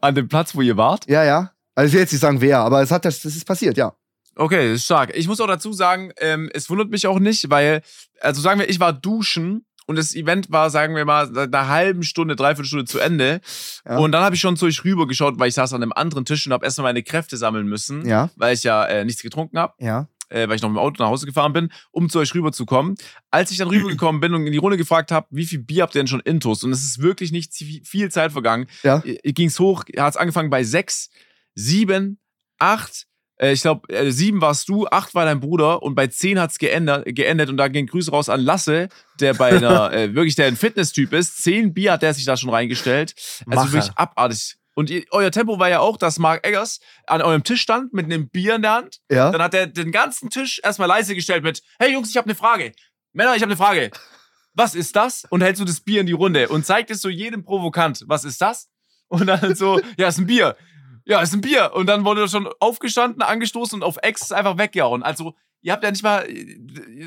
An dem Platz, wo ihr wart? Ja, ja. Also ich will jetzt nicht sagen, wer, aber es hat das, das ist passiert, ja. Okay, das ist stark. Ich muss auch dazu sagen, ähm, es wundert mich auch nicht, weil, also sagen wir, ich war duschen und das Event war, sagen wir mal, seit einer halben Stunde, dreiviertel Stunde zu Ende. Ja. Und dann habe ich schon zu euch rüber geschaut, weil ich saß an einem anderen Tisch und habe erstmal meine Kräfte sammeln müssen, Ja, weil ich ja äh, nichts getrunken habe, ja. äh, weil ich noch mit dem Auto nach Hause gefahren bin, um zu euch rüberzukommen. Als ich dann rübergekommen bin und in die Runde gefragt habe, wie viel Bier habt ihr denn schon intus? Und es ist wirklich nicht viel Zeit vergangen. Ja. Ging es hoch, hat es angefangen bei sechs, sieben, acht, äh, ich glaube, äh, sieben warst du, acht war dein Bruder und bei zehn hat es geendet, geendet und da gehen Grüße raus an Lasse, der bei einer, [laughs] äh, wirklich der ein Fitness-Typ ist. Zehn Bier hat der sich da schon reingestellt. Also Macher. wirklich abartig. Und ihr, euer Tempo war ja auch, dass Mark Eggers an eurem Tisch stand mit einem Bier in der Hand. Ja. Dann hat er den ganzen Tisch erstmal leise gestellt mit: Hey Jungs, ich habe eine Frage. Männer, ich habe eine Frage. Was ist das? Und hältst du das Bier in die Runde und zeigt es so jedem provokant. Was ist das? Und dann so: Ja, ist ein Bier. Ja, ist ein Bier. Und dann wurde er schon aufgestanden, angestoßen und auf Ex einfach weggehauen. Also, ihr habt ja nicht mal.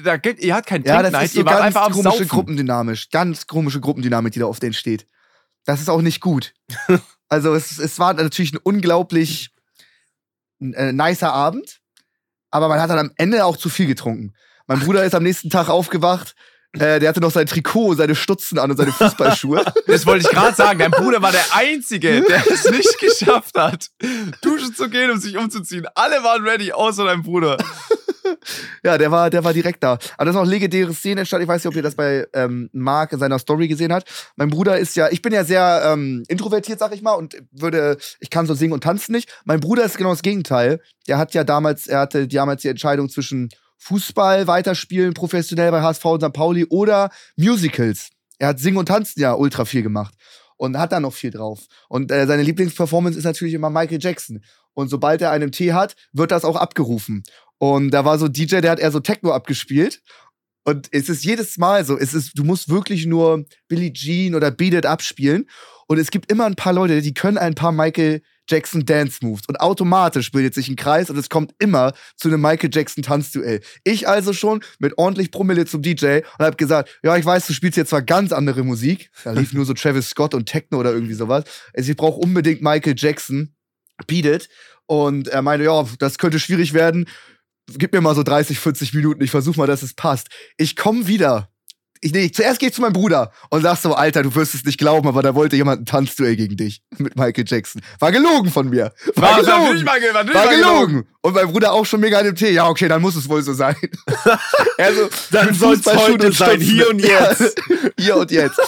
Da ihr habt keinen Ja, das Trinknight, ist so ihr wart ganz einfach komische Saufen. Gruppendynamisch. Ganz komische Gruppendynamik, die da auf denen steht. Das ist auch nicht gut. [laughs] also es, es war natürlich ein unglaublich äh, nicer Abend, aber man hat dann am Ende auch zu viel getrunken. Mein Bruder ist am nächsten Tag aufgewacht, äh, der hatte noch sein Trikot, seine Stutzen an und seine Fußballschuhe. [laughs] Das wollte ich gerade sagen. Dein Bruder war der Einzige, der [laughs] es nicht geschafft hat, duschen zu gehen und sich umzuziehen. Alle waren ready, außer dein Bruder. [laughs] ja, der war, der war direkt da. Aber das ist auch legendäre Szene entstanden. Ich weiß nicht, ob ihr das bei ähm, Mark in seiner Story gesehen habt. Mein Bruder ist ja, ich bin ja sehr ähm, introvertiert, sag ich mal, und würde, ich kann so singen und tanzen nicht. Mein Bruder ist genau das Gegenteil. Der hat ja damals, er hatte damals die Entscheidung zwischen Fußball weiterspielen, professionell bei HSV und St. Pauli oder Musicals. Er hat Singen und Tanzen ja ultra viel gemacht und hat da noch viel drauf. Und äh, seine Lieblingsperformance ist natürlich immer Michael Jackson. Und sobald er einen Tee hat, wird das auch abgerufen. Und da war so DJ, der hat eher so Techno abgespielt. Und es ist jedes Mal so, es ist, du musst wirklich nur Billie Jean oder Beat It abspielen. Und es gibt immer ein paar Leute, die können ein paar Michael Jackson Dance Moves. Und automatisch bildet sich ein Kreis und es kommt immer zu einem Michael Jackson Tanzduell. Ich also schon mit ordentlich Promille zum DJ und habe gesagt, ja, ich weiß, du spielst jetzt zwar ganz andere Musik. Da lief nur so Travis Scott und Techno oder irgendwie sowas. Also ich brauche unbedingt Michael Jackson. Beat It. Und er meinte, ja, das könnte schwierig werden gib mir mal so 30, 40 Minuten, ich versuche mal, dass es passt. Ich komme wieder. Ich, nee, zuerst gehe ich zu meinem Bruder und sag so, Alter, du wirst es nicht glauben, aber da wollte jemand ein Tanzduell gegen dich [laughs] mit Michael Jackson. War gelogen von mir. War, War, gelogen. nicht mal, ge- war mal gelogen. Und mein Bruder auch schon mega an dem Tee. Ja, okay, dann muss es wohl so sein. [laughs] also, Dann soll's Fußballschuhen heute sein, Stutzen. hier und jetzt. [laughs] hier und jetzt.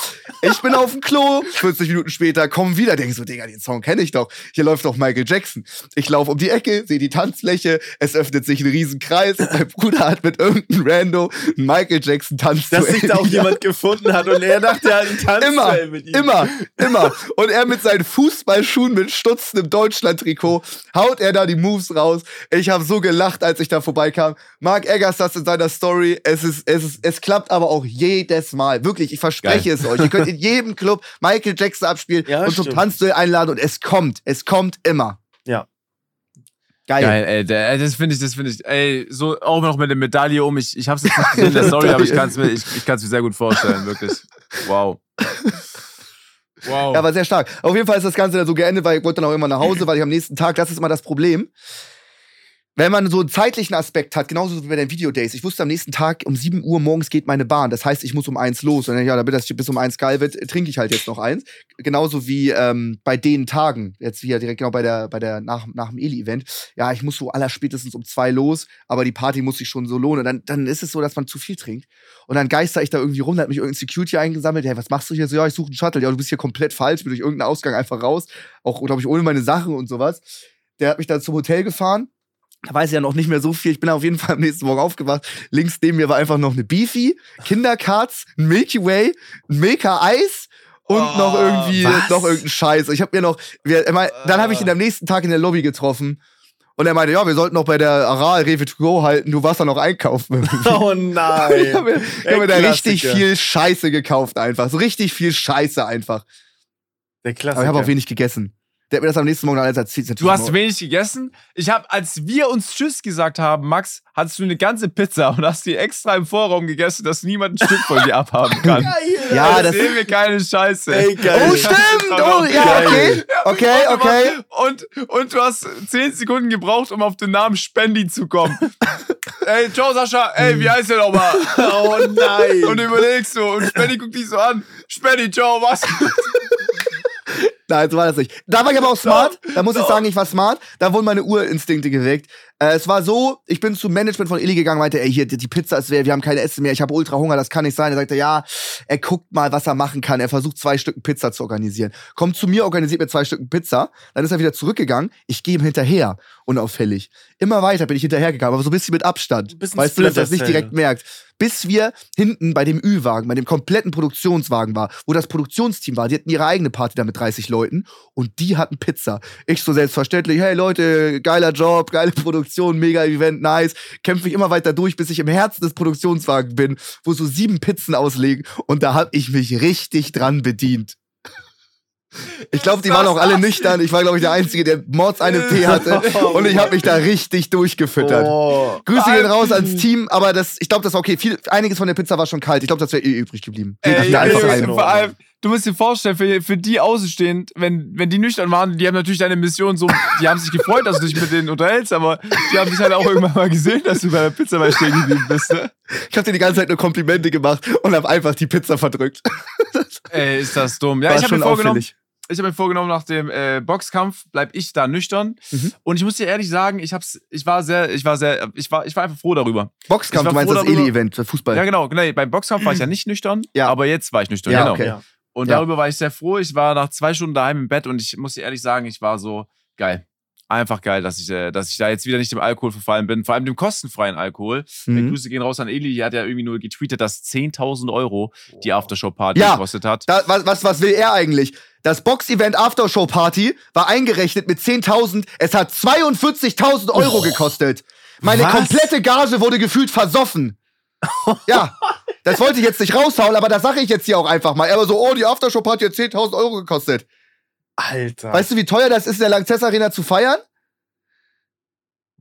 Ich bin auf dem Klo, 40 Minuten später, komm wieder, denk so, Digga, den Song kenne ich doch. Hier läuft doch Michael Jackson. Ich laufe um die Ecke, sehe die Tanzfläche, es öffnet sich ein Riesenkreis. Mein Bruder hat mit irgendeinem Rando Michael Jackson Tanz. Dass sich da auch jemand gefunden hat und er dachte, er hat einen Immer, Tanzduell mit ihm. immer, immer. Und er mit seinen Fußballschuhen mit Stutzen im Deutschland-Trikot haut er da die Moves raus. Ich habe so gelacht, als ich da vorbeikam. Mark Eggers das in seiner Story. Es ist, es ist, es klappt aber auch jedes Mal. Wirklich, ich verspreche es euch. Ihr könnt in [laughs] jedem Club Michael Jackson abspielen Ja, und zum stimmt. Tanzduell einladen und es kommt. Es kommt immer. Geil. Geil, ey, das finde ich, das finde ich, ey, so auch noch mit der Medaille um. Ich, ich hab's jetzt nicht gesehen in der Story, [laughs] aber ich kann es mir, ich, ich kann's mir sehr gut vorstellen, wirklich. Wow. Wow. Ja, war sehr stark. Auf jeden Fall ist das Ganze dann so geendet, weil ich wollte dann auch immer nach Hause, [clears throat] weil ich am nächsten Tag, das ist immer das Problem. Wenn man so einen zeitlichen Aspekt hat, genauso wie bei den Videodays. Ich wusste am nächsten Tag um 7 Uhr morgens geht meine Bahn. Das heißt, ich muss um eins los. Und dann, ja, damit das bis um eins geil wird, trinke ich halt jetzt noch eins. Genauso wie ähm, bei den Tagen, jetzt wieder direkt genau bei der, bei der nach, nach dem Eli-Event. Ja, ich muss so allerspätestens um zwei los, aber die Party muss sich schon so lohnen. Dann, dann ist es so, dass man zu viel trinkt. Und dann geister ich da irgendwie rum, da hat mich irgendein Security eingesammelt. Hey, was machst du hier? So, ja, ich suche einen Shuttle. Ja, du bist hier komplett falsch, bin durch irgendeinen Ausgang einfach raus. Auch, glaube ich, ohne meine Sachen und sowas. Der hat mich dann zum Hotel gefahren da weiß ich ja noch nicht mehr so viel. Ich bin auf jeden Fall am nächsten Morgen aufgewacht. Links neben mir war einfach noch eine Beefy, Kindercards, ein Milky Way, ein Milka Eis und Oh, noch irgendwie was? noch irgendein Scheiß. Ich habe mir noch, wir, er mein, dann habe ich ihn am nächsten Tag in der Lobby getroffen und er meinte, ja, wir sollten noch bei der Aral Rewe to go halten. Du warst da noch einkaufen. Oh [laughs] [laughs] ich nein. habe mir, ich hab mir da richtig viel Scheiße gekauft einfach. So richtig viel Scheiße einfach. Der Klassiker. Aber ich habe auch wenig gegessen. Der hat mir das am nächsten Morgen alles erzählt. Du hast wenig gegessen. Ich habe, als wir uns Tschüss gesagt haben, Max, hattest du eine ganze Pizza und hast die extra im Vorraum gegessen, dass niemand ein Stück von dir abhaben kann. [laughs] Ja, das das- sehen wir keine Scheiße. Ey, geil. Oh, stimmt! Oh, ja, okay. Okay, okay. Und, und du hast 10 Sekunden gebraucht, um auf den Namen Spendi zu kommen. [laughs] ey, ciao Sascha, ey, wie heißt der nochmal? Oh nein. Und du überlegst so, und Spendi guckt dich so an. Spendi, ciao, was? Nein, so war das nicht. Da war ich aber auch smart. Da muss ich sagen, ich war smart. Da wurden meine Urinstinkte geweckt. Äh, es war so, ich bin zum Management von Illy gegangen, meinte, ey, hier, die Pizza ist leer, wir haben keine Essen mehr, ich habe ultra Hunger, das kann nicht sein. Er sagte, ja, er guckt mal, was er machen kann. Er versucht, zwei Stücken Pizza zu organisieren. Kommt zu mir, organisiert mir zwei Stücken Pizza. Dann ist er wieder zurückgegangen. Ich gehe ihm hinterher, unauffällig. Immer weiter bin ich hinterhergegangen, aber so ein bisschen mit Abstand. Bisschen weißt du, dass er das nicht direkt merkt. Bis wir hinten bei dem Ü-Wagen, bei dem kompletten Produktionswagen war, wo das Produktionsteam war. Die hatten ihre eigene Party da mit 30 Leuten und die hatten Pizza. Ich so selbstverständlich, hey Leute, geiler Job, geile Produktion, mega Event, nice. Kämpfe ich immer weiter durch, bis ich im Herzen des Produktionswagens bin, wo so sieben Pizzen auslegen und da hab ich mich richtig dran bedient. Ich glaube, die waren auch alle nüchtern. Ich war, glaube ich, der Einzige, der Mords einen Tee hatte. [laughs] Und ich habe mich da richtig durchgefüttert. Oh. Grüße gehen raus ans Team, aber das, ich glaube, das war okay. Viel, einiges von der Pizza war schon kalt. Ich glaube, das wäre eh übrig geblieben. Ey, mehr einfach ey, vor allem, du musst dir vorstellen, für, für die außenstehend, wenn, wenn die nüchtern waren, die haben natürlich deine Mission so, die haben sich gefreut, dass du dich mit denen unterhältst, aber die haben dich halt auch irgendwann mal gesehen, dass du bei der Pizza bei stehen geblieben bist. Ne? Ich habe dir die ganze Zeit nur Komplimente gemacht und habe einfach die Pizza verdrückt. Ey, ist das dumm. Ja, war ich habe mir vorgenommen, auffällig. ich habe mir vorgenommen, nach dem äh, Boxkampf bleib ich da nüchtern. Mhm. Und ich muss dir ehrlich sagen, ich hab's, ich war sehr, ich war sehr, ich war, ich war einfach froh darüber. Boxkampf, du meinst das Eli-Event, Fußball. Ja, genau, genau. Beim Boxkampf war ich ja nicht nüchtern, Ja. aber jetzt war ich nüchtern. Ja, genau. okay. Ja. Und Ja. darüber war ich sehr froh. Ich war nach zwei Stunden daheim im Bett und ich muss dir ehrlich sagen, ich war so geil. Einfach geil, dass ich, äh, dass ich da jetzt wieder nicht dem Alkohol verfallen bin. Vor allem dem kostenfreien Alkohol. Mhm. Grüße gehen raus an Eli, die hat ja irgendwie nur getweetet, dass 10.000 Euro die Aftershow-Party Ja. gekostet hat. Da, was, was, was will er eigentlich? Das Box-Event Aftershow Party war eingerechnet mit 10.000. Es hat 42.000 Euro gekostet. Meine Was? komplette Gage wurde gefühlt versoffen. ja, [laughs] das wollte ich jetzt nicht raushauen, aber das sage ich jetzt hier auch einfach mal. Er war so, oh, die Aftershow hat 10.000 Euro gekostet. Alter. Weißt du, wie teuer das ist, in der Lanxess Arena zu feiern?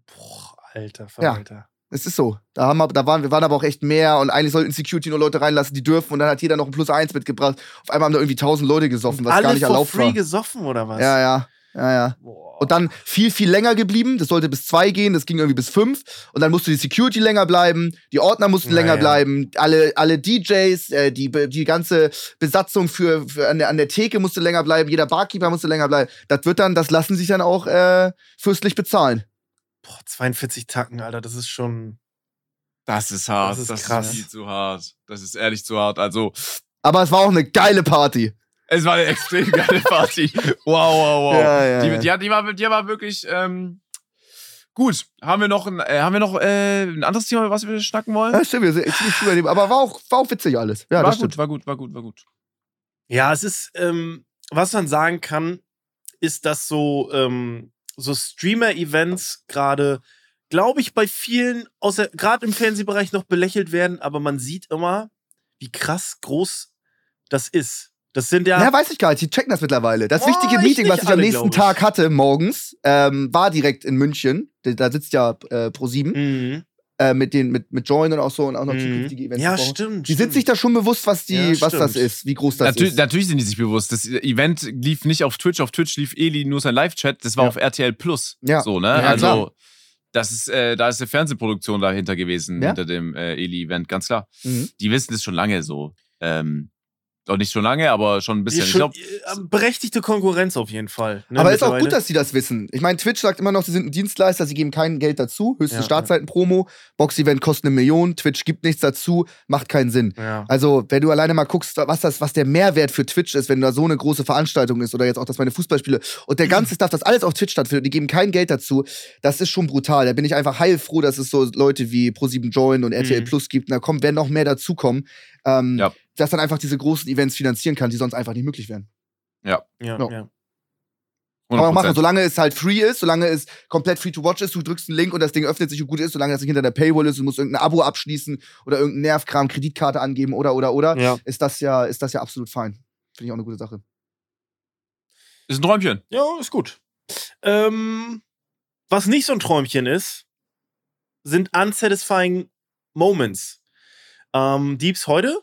Boah, Alter, Verwalter. Es ist so. Da, haben wir, da waren wir waren aber auch echt mehr und eigentlich sollten Security nur Leute reinlassen, die dürfen und dann hat jeder noch ein Plus eins mitgebracht. Auf einmal haben da irgendwie 1000 Leute gesoffen, was Alle gar nicht for erlaubt free war. gesoffen oder was? Ja, ja, ja, ja. Boah. Und dann viel, viel länger geblieben. Das sollte bis zwei gehen, das ging irgendwie bis fünf. Und dann musste die Security länger bleiben, die Ordner mussten Ja, länger ja. bleiben, alle, alle DJs, äh, die, die ganze Besatzung für, für an, der, an der Theke musste länger bleiben, jeder Barkeeper musste länger bleiben. Das wird dann, das lassen sich dann auch äh, fürstlich bezahlen. Boah, 42 Tacken, Alter, das ist schon. Das ist hart. Das ist das krass. ist viel zu hart. Das ist ehrlich zu hart. Also, Aber es war auch eine geile Party. Es war eine extrem geile Party. [laughs] Wow, wow, wow. Ja, ja, die, ja. Die, die, war, die war wirklich ähm, gut. Haben wir noch ein, äh, haben wir noch äh, ein anderes Thema, über was wir schnacken wollen? Ja, stimmt, wir sind ziemlich nehmen. Aber war auch, war auch witzig alles. Ja, war das gut, stimmt. war gut, war gut, war gut. Ja, es ist, ähm, was man sagen kann, ist, dass so, ähm, so Streamer-Events gerade, glaube ich, bei vielen, außer gerade im Fernsehbereich noch belächelt werden, aber man sieht immer, wie krass groß das ist. Das sind ja. Ja, weiß ich gar nicht. Die checken das mittlerweile. Das Boah, wichtige ich Meeting, was ich am alle, nächsten glaub ich. Tag hatte, morgens, ähm, war direkt in München. Da, sitzt ja äh, Pro7 Mhm. äh, mit, den, mit, mit Join und auch so und auch noch Mhm. zukünftige Events. Ja, stimmt. Die sind sich da schon bewusst, was, die, Ja, was das ist, wie groß das Natürlich, ist. natürlich sind die sich bewusst. Das Event lief nicht auf Twitch. Auf Twitch lief Eli nur sein Live-Chat. Das war Ja. auf RTL Plus. Ja. So, ne? Ja, also, klar. Das ist, äh, da ist eine Fernsehproduktion dahinter gewesen, Ja? hinter dem äh, Eli-Event, ganz klar. Mhm. Die wissen das schon lange so. Ähm, doch nicht schon lange, aber schon ein bisschen. Ich schon, glaube, äh, berechtigte Konkurrenz auf jeden Fall. ne, Aber ist auch gut, dass sie das wissen. Ich meine, Twitch sagt immer noch, sie sind ein Dienstleister, sie geben kein Geld dazu. Höchste Ja, Startzeiten-Promo, Box-Event kostet eine Million, Twitch gibt nichts dazu, macht keinen Sinn. Ja. Also, wenn du alleine mal guckst, was, das, was der Mehrwert für Twitch ist, wenn da so eine große Veranstaltung ist oder jetzt auch, dass meine Fußballspiele und der ganze Stuff, das alles auf Twitch stattfindet, die geben kein Geld dazu, das ist schon brutal. Da bin ich einfach heilfroh, dass es so Leute wie Pro7 Join und RTL Mhm. Plus gibt. Und da kommen, werden noch mehr dazukommen, ähm, Ja. Dass dann einfach diese großen Events finanzieren kann, die sonst einfach nicht möglich wären. Ja, Ja. ja. Kann man auch machen, 100%. solange es halt free ist, solange es komplett free to watch ist, du drückst einen Link und das Ding öffnet sich und gut ist, solange das nicht hinter der Paywall ist, du musst irgendein Abo abschließen oder irgendein Nervkram, Kreditkarte angeben oder oder oder, Ja. ist das ja, ist das ja absolut fein. Finde ich auch eine gute Sache. Ist ein Träumchen. Ja, ist gut. Ähm, was nicht so ein Träumchen ist, sind unsatisfying Moments. Ähm, die heute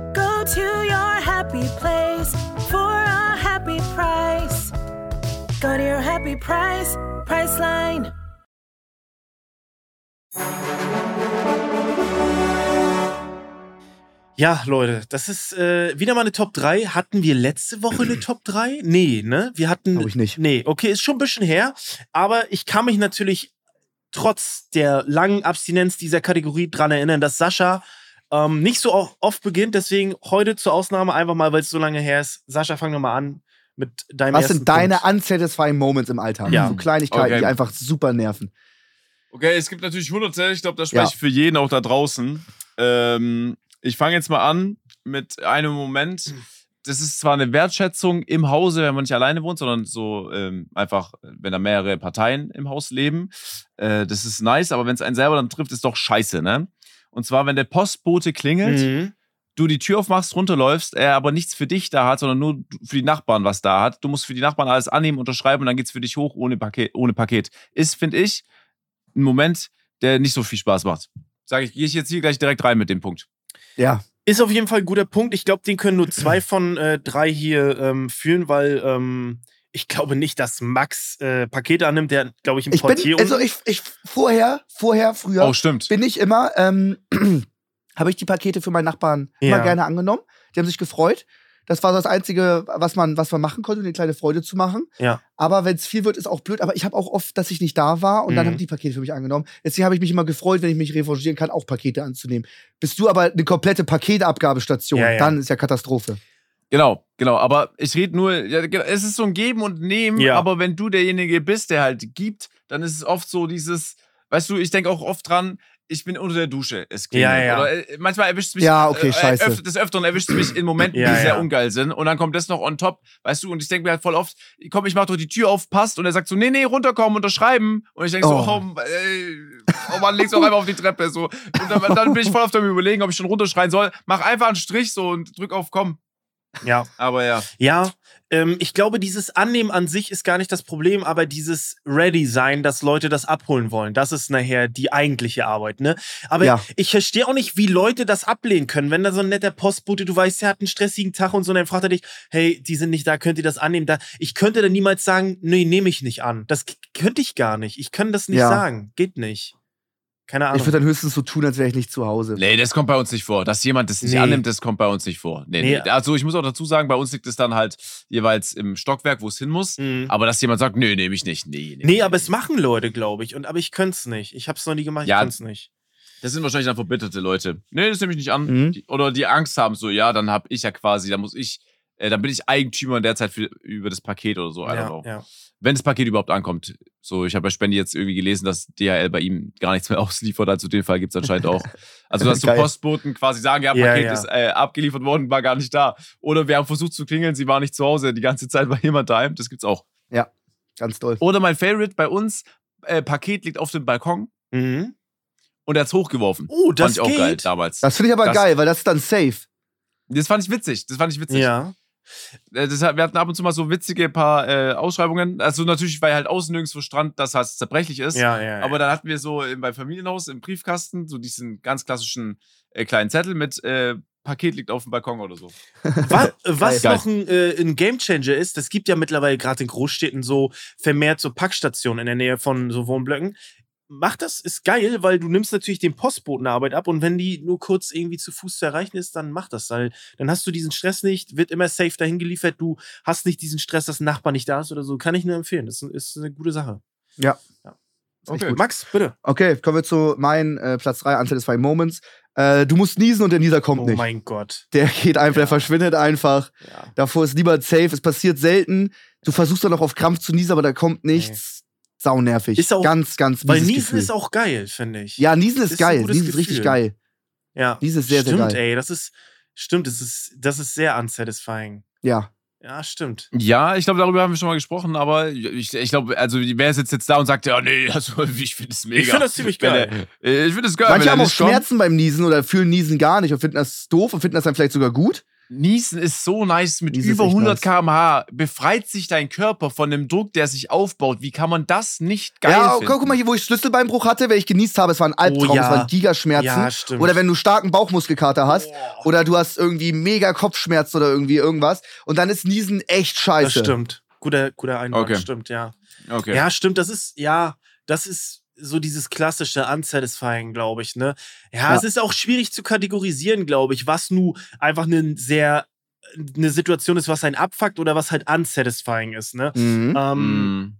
Go to your happy place for a happy price. Go to your happy price, Priceline. Ja, Leute, das ist äh, wieder mal eine Top 3. Hatten wir letzte Woche eine Top 3? Nee, ne? Wir hatten. Glaube ich nicht. Nee, okay, ist schon ein bisschen her. Aber ich kann mich natürlich trotz der langen Abstinenz dieser Kategorie dran erinnern, dass Sascha ähm, nicht so oft beginnt. Deswegen heute zur Ausnahme einfach mal, weil es so lange her ist. Sascha, fang doch mal an mit deinem Was ersten sind deine Punkt. unsatisfying Moments im Alltag? Ja. So Kleinigkeiten, Okay. die einfach super nerven. Okay, es gibt natürlich hunderte, ich glaube, das spreche Ja. ich für jeden auch da draußen. Ähm, ich fange jetzt mal an mit einem Moment. Das ist zwar eine Wertschätzung im Hause, wenn man nicht alleine wohnt, sondern so ähm, einfach, wenn da mehrere Parteien im Haus leben. Äh, das ist nice, aber wenn es einen selber dann trifft, ist doch scheiße, ne? Und zwar, wenn der Postbote klingelt, Mhm. du die Tür aufmachst, runterläufst, er aber nichts für dich da hat, sondern nur für die Nachbarn was da hat. Du musst für die Nachbarn alles annehmen, unterschreiben und dann geht's für dich hoch ohne Paket. Ohne Paket. Ist, finde ich, ein Moment, der nicht so viel Spaß macht. Sage ich, gehe ich jetzt hier gleich direkt rein mit dem Punkt. Ja. Ist auf jeden Fall ein guter Punkt. Ich glaube, den können nur zwei [clears throat] von äh, drei hier ähm, führen, weil ähm, ich glaube nicht, dass Max äh, Pakete annimmt. Der, glaube ich, im Ich Portier bin, also ich, ich vorher, vorher, früher Oh, stimmt. bin ich immer, ähm, [clears throat] habe ich die Pakete für meinen Nachbarn Ja. immer gerne angenommen. Die haben sich gefreut. Das war so das Einzige, was man, was man machen konnte, um eine kleine Freude zu machen. Ja. Aber wenn es viel wird, ist auch blöd. Aber ich habe auch oft, dass ich nicht da war und dann Mhm. haben die Pakete für mich angenommen. Deswegen habe ich mich immer gefreut, wenn ich mich revanchieren kann, auch Pakete anzunehmen. Bist du aber eine komplette Paketabgabestation, Ja, ja. dann ist ja Katastrophe. Genau, genau. Aber ich rede nur, ja, genau, es ist so ein Geben und Nehmen, Ja. aber wenn du derjenige bist, der halt gibt, dann ist es oft so dieses, weißt du, ich denke auch oft dran, ich bin unter der Dusche. Es klingelt. Ja, ja. Oder äh, manchmal erwischt es mich. Ja, okay, äh, scheiße. Öf des Öfteren erwischt es mich in Momenten, Ja, die sehr ja. ungeil sind. Und dann kommt das noch on top, weißt du, und ich denke mir halt voll oft, komm, ich mach doch die Tür auf, passt. Und er sagt so, nee, nee, runterkommen, unterschreiben. Und ich denke so, Oh. oh, ey, oh Mann, leg's auch einfach auf die Treppe. So. Und dann, dann bin ich voll auf dem Überlegen, ob ich schon runterschreien soll. Mach einfach einen Strich so und drück auf komm. Ja. [laughs] Aber ja. Ja, ähm, ich glaube, dieses Annehmen an sich ist gar nicht das Problem, aber dieses Ready-Sein, dass Leute das abholen wollen, das ist nachher die eigentliche Arbeit, ne? Aber Ja. ich verstehe auch nicht, wie Leute das ablehnen können. Wenn da so ein netter Postbote, du weißt, der hat einen stressigen Tag und so, und dann fragt er dich, hey, die sind nicht da, könnt ihr das annehmen? Da, ich könnte dann niemals sagen, nee, nehme ich nicht an. Das könnte ich gar nicht. Ich kann das nicht Ja. sagen. Geht nicht. Keine Ahnung. Ich würde dann höchstens so tun, als wäre ich nicht zu Hause. Nee, das kommt bei uns nicht vor. Dass jemand das nicht Nee. annimmt, das kommt bei uns nicht vor. Nee, nee. Nee. Also ich muss auch dazu sagen, bei uns liegt es dann halt jeweils im Stockwerk, wo es hin muss. Mhm. Aber dass jemand sagt, nee, nehme ich nicht. Nee, nee. Nee, aber es machen Leute, glaube ich. Und, aber ich könnte es nicht. Ich habe es noch nie gemacht, ich Ja. könnte es nicht. Das sind wahrscheinlich dann verbitterte Leute. Nee, das nehme ich nicht an. Mhm. Die, oder die Angst haben, so, ja, dann habe ich ja quasi, dann muss ich, äh, dann bin ich Eigentümer in der Zeit für, über das Paket oder so. I don't Ja, know. ja. Wenn das Paket überhaupt ankommt. So, ich habe bei Spendi jetzt irgendwie gelesen, dass DHL bei ihm gar nichts mehr [laughs] ausliefert. Also den Fall gibt es anscheinend auch. Also, dass so. Postboten quasi sagen, ja, Ja, Paket ja. ist äh, abgeliefert worden, war gar nicht da. Oder wir haben versucht zu klingeln, sie war nicht zu Hause. Die ganze Zeit war [laughs] jemand daheim. Das gibt's auch. Ganz toll. Oder mein Favorite bei uns, äh, Paket liegt auf dem Balkon Mhm. und er hat's hochgeworfen. Oh, das fand ich auch geht. geil damals. Das finde ich aber Das- geil, weil das ist dann safe. Das fand ich witzig. Das fand ich witzig. Ja. Äh, Das, wir hatten ab und zu mal so witzige paar äh, Ausschreibungen. Also natürlich, weil halt außen nirgendwo stand, dass halt zerbrechlich ist. Ja, ja. ja. Aber dann hatten wir so im, beim Familienhaus im Briefkasten so diesen ganz klassischen äh, kleinen Zettel mit äh, Paket liegt auf dem Balkon oder so. [laughs] Was, was Geil. noch ein, äh, ein Gamechanger ist, das gibt ja mittlerweile gerade in Großstädten so vermehrt so Packstationen in der Nähe von so Wohnblöcken. Mach das, ist geil, weil du nimmst natürlich den Postboten Arbeit ab und wenn die nur kurz irgendwie zu Fuß zu erreichen ist, dann mach das, weil dann hast du diesen Stress nicht, wird immer safe dahin geliefert, du hast nicht diesen Stress, dass ein Nachbar nicht da ist oder so. Kann ich nur empfehlen. Das ist, eine gute Sache. Ja. Ja. Okay. Max, bitte. Okay, kommen wir zu meinem äh, Platz 3, Unsatisfying Moments. Äh, du musst niesen und der Nieser kommt Oh nicht. mein Gott. Der geht einfach, der verschwindet einfach. Ja. Davor ist niemand safe. Es passiert selten. Du versuchst dann noch auf Krampf zu niesen, aber da kommt nichts. Saunervig. Ist auch- ganz, ganz Weil Niesen Gefühl. ist auch geil, finde ich. Ja, Niesen ist, Ist geil. Niesen ist richtig geil. ja. Niesen ist sehr, sehr stimmt, geil. ey, das ist, stimmt, das ist, das ist sehr unsatisfying. Ja. Ja, stimmt. Ja, ich glaube, darüber haben wir schon mal gesprochen, aber ich, ich glaube, also wer sitzt jetzt da und sagt, ja, nee, [laughs] also ich finde es mega. Ich finde das ziemlich geil. er- äh, Ich finde es geil. Manche haben auch nicht kommt. Schmerzen beim Niesen oder fühlen Niesen gar nicht und finden das doof und finden das dann vielleicht sogar gut. Niesen ist so nice. Mit Niesen über echt 100 nice. km/h befreit sich dein Körper von dem Druck, der sich aufbaut. Wie kann man das nicht geil ja, finden? guck mal hier, wo ich Schlüsselbeinbruch hatte, wenn ich genießt habe, es war ein Albtraum, Oh ja. es waren Gigaschmerzen. Ja, stimmt. Oder wenn du starken Bauchmuskelkater hast oder du hast irgendwie mega Kopfschmerzen oder irgendwie irgendwas und dann ist Niesen echt scheiße. Das stimmt. Guter, guter Einwand, Okay. stimmt, ja. Okay. Ja, stimmt, das ist, ja, das ist so dieses klassische Unsatisfying, glaube ich, ne? Ja, Ja. es ist auch schwierig zu kategorisieren, glaube ich, was nu einfach eine sehr, eine Situation ist, was einen abfuckt oder was halt unsatisfying ist, ne? Mhm. Ähm, Mm.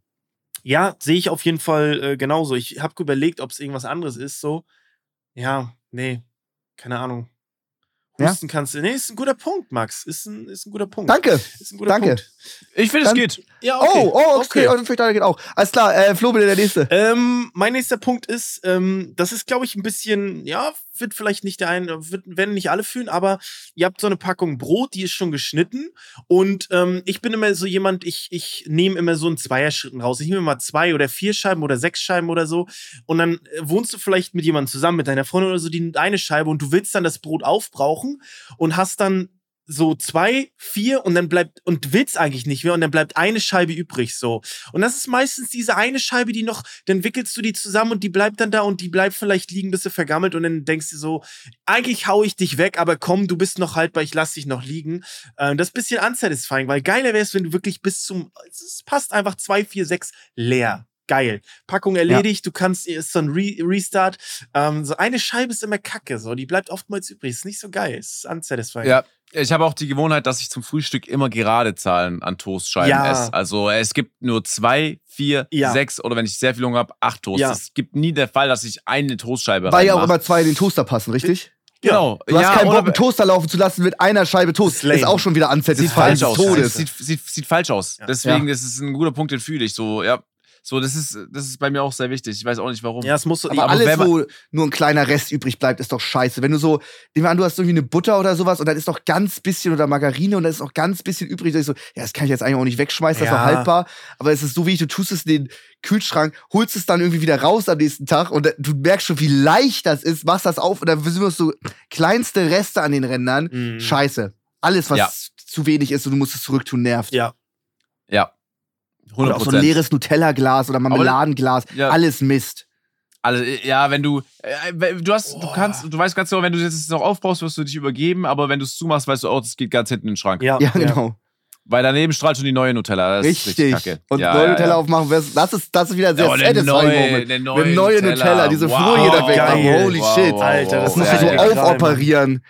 Ja, sehe ich auf jeden Fall äh, genauso. Ich habe überlegt, ob es irgendwas anderes ist, so. Ja, nee, keine Ahnung. Ja? Husten kannst du. Nee, ist ein guter Punkt, Max. Ist ein, ist ein guter Punkt. Danke. Ist ein guter Danke. Punkt. Ich finde, es geht. Ja, Oh, oh, okay. Vielleicht einer geht auch. Alles klar, äh, Flo, bitte der nächste. Ähm, mein nächster Punkt ist, ähm, das ist, glaube ich, ein bisschen, ja, wird vielleicht nicht der eine, wird, werden nicht alle fühlen, aber ihr habt so eine Packung Brot, die ist schon geschnitten. Und ähm, ich bin immer so jemand, ich, ich nehme immer so in Zweierschritten raus. Ich nehme mal zwei oder vier Scheiben oder sechs Scheiben oder so. Und dann äh, wohnst du vielleicht mit jemandem zusammen, mit deiner Freundin oder so, die eine Scheibe und du willst dann das Brot aufbrauchen und hast dann so zwei, vier und dann bleibt und willst eigentlich nicht mehr und dann bleibt eine Scheibe übrig so. Und das ist meistens diese eine Scheibe, die noch, dann wickelst du die zusammen und die bleibt dann da und die bleibt vielleicht liegen, bis sie vergammelt und dann denkst du so, eigentlich hau ich dich weg, aber komm, du bist noch haltbar, ich lass dich noch liegen. Ähm, das ist ein bisschen unsatisfying, weil geiler wäre es, wenn du wirklich bis zum, es passt einfach zwei, vier, sechs leer. Geil. Packung erledigt, du kannst, ist so ein Re Restart. Ähm, so eine Scheibe ist immer kacke, so. Die bleibt oftmals übrig. Ist nicht so geil. Ist unsatisfying. Ja, ich habe auch die Gewohnheit, dass ich zum Frühstück immer gerade Zahlen an Toastscheiben Ja. esse. Also es gibt nur zwei, vier, Ja. sechs oder wenn ich sehr viel Hunger habe, acht Toasts. Ja. Es gibt nie der Fall, dass ich eine Toastscheibe Weil ja auch immer zwei in den Toaster passen, richtig? Genau. Du hast ja, keinen Bock, einen Toaster laufen zu lassen mit einer Scheibe Toast. Ist lame. Ist auch schon wieder Sieht unsatisfying falsch des aus. Todes. Sieht, sieht, sieht falsch aus. Ja. Deswegen ist es ein guter Punkt, den fühle ich so, ja. So, das ist, das ist bei mir auch sehr wichtig. Ich weiß auch nicht warum. Ja, es muss so. Aber aber alles, wo nur ein kleiner Rest übrig bleibt, ist doch scheiße. Wenn du so, nehmen wir an, du hast irgendwie eine Butter oder sowas und dann ist noch ganz bisschen oder Margarine und dann ist noch ganz bisschen übrig. Dann ist so, ja, das kann ich jetzt eigentlich auch nicht wegschmeißen, das ist noch haltbar. Aber es ist so wie ich, du tust es in den Kühlschrank, holst es dann irgendwie wieder raus am nächsten Tag und du merkst schon, wie leicht das ist, machst das auf und dann sind nur so kleinste Reste an den Rändern. Mhm. Scheiße. Alles, was Ja. zu wenig ist und du musst es zurücktun, nervt. Ja. Ja. 100 Oder auch so ein leeres Nutella-Glas oder Marmeladenglas. Ja. Alles Mist. Also, ja, wenn du, äh, wenn- du hast, du kannst, du weißt ganz genau, wenn du das jetzt noch aufbaust, wirst du dich übergeben, aber wenn du es zumachst, weißt du auch, das geht ganz hinten in den Schrank. Ja, Ja, genau. Weil daneben strahlt schon die neue Nutella. Das ist Richtig. richtig kacke. Und ja, neue ja, Nutella ja. aufmachen, das ist, das ist wieder sehr Ja, eine satisfying neue- Moment. eine neue Eine neue Nutella. Nutella, diese Wow. Folie da weg Geil. haben. Holy Wow, shit. wow, Alter, Das das musst wow. du so aufoperieren.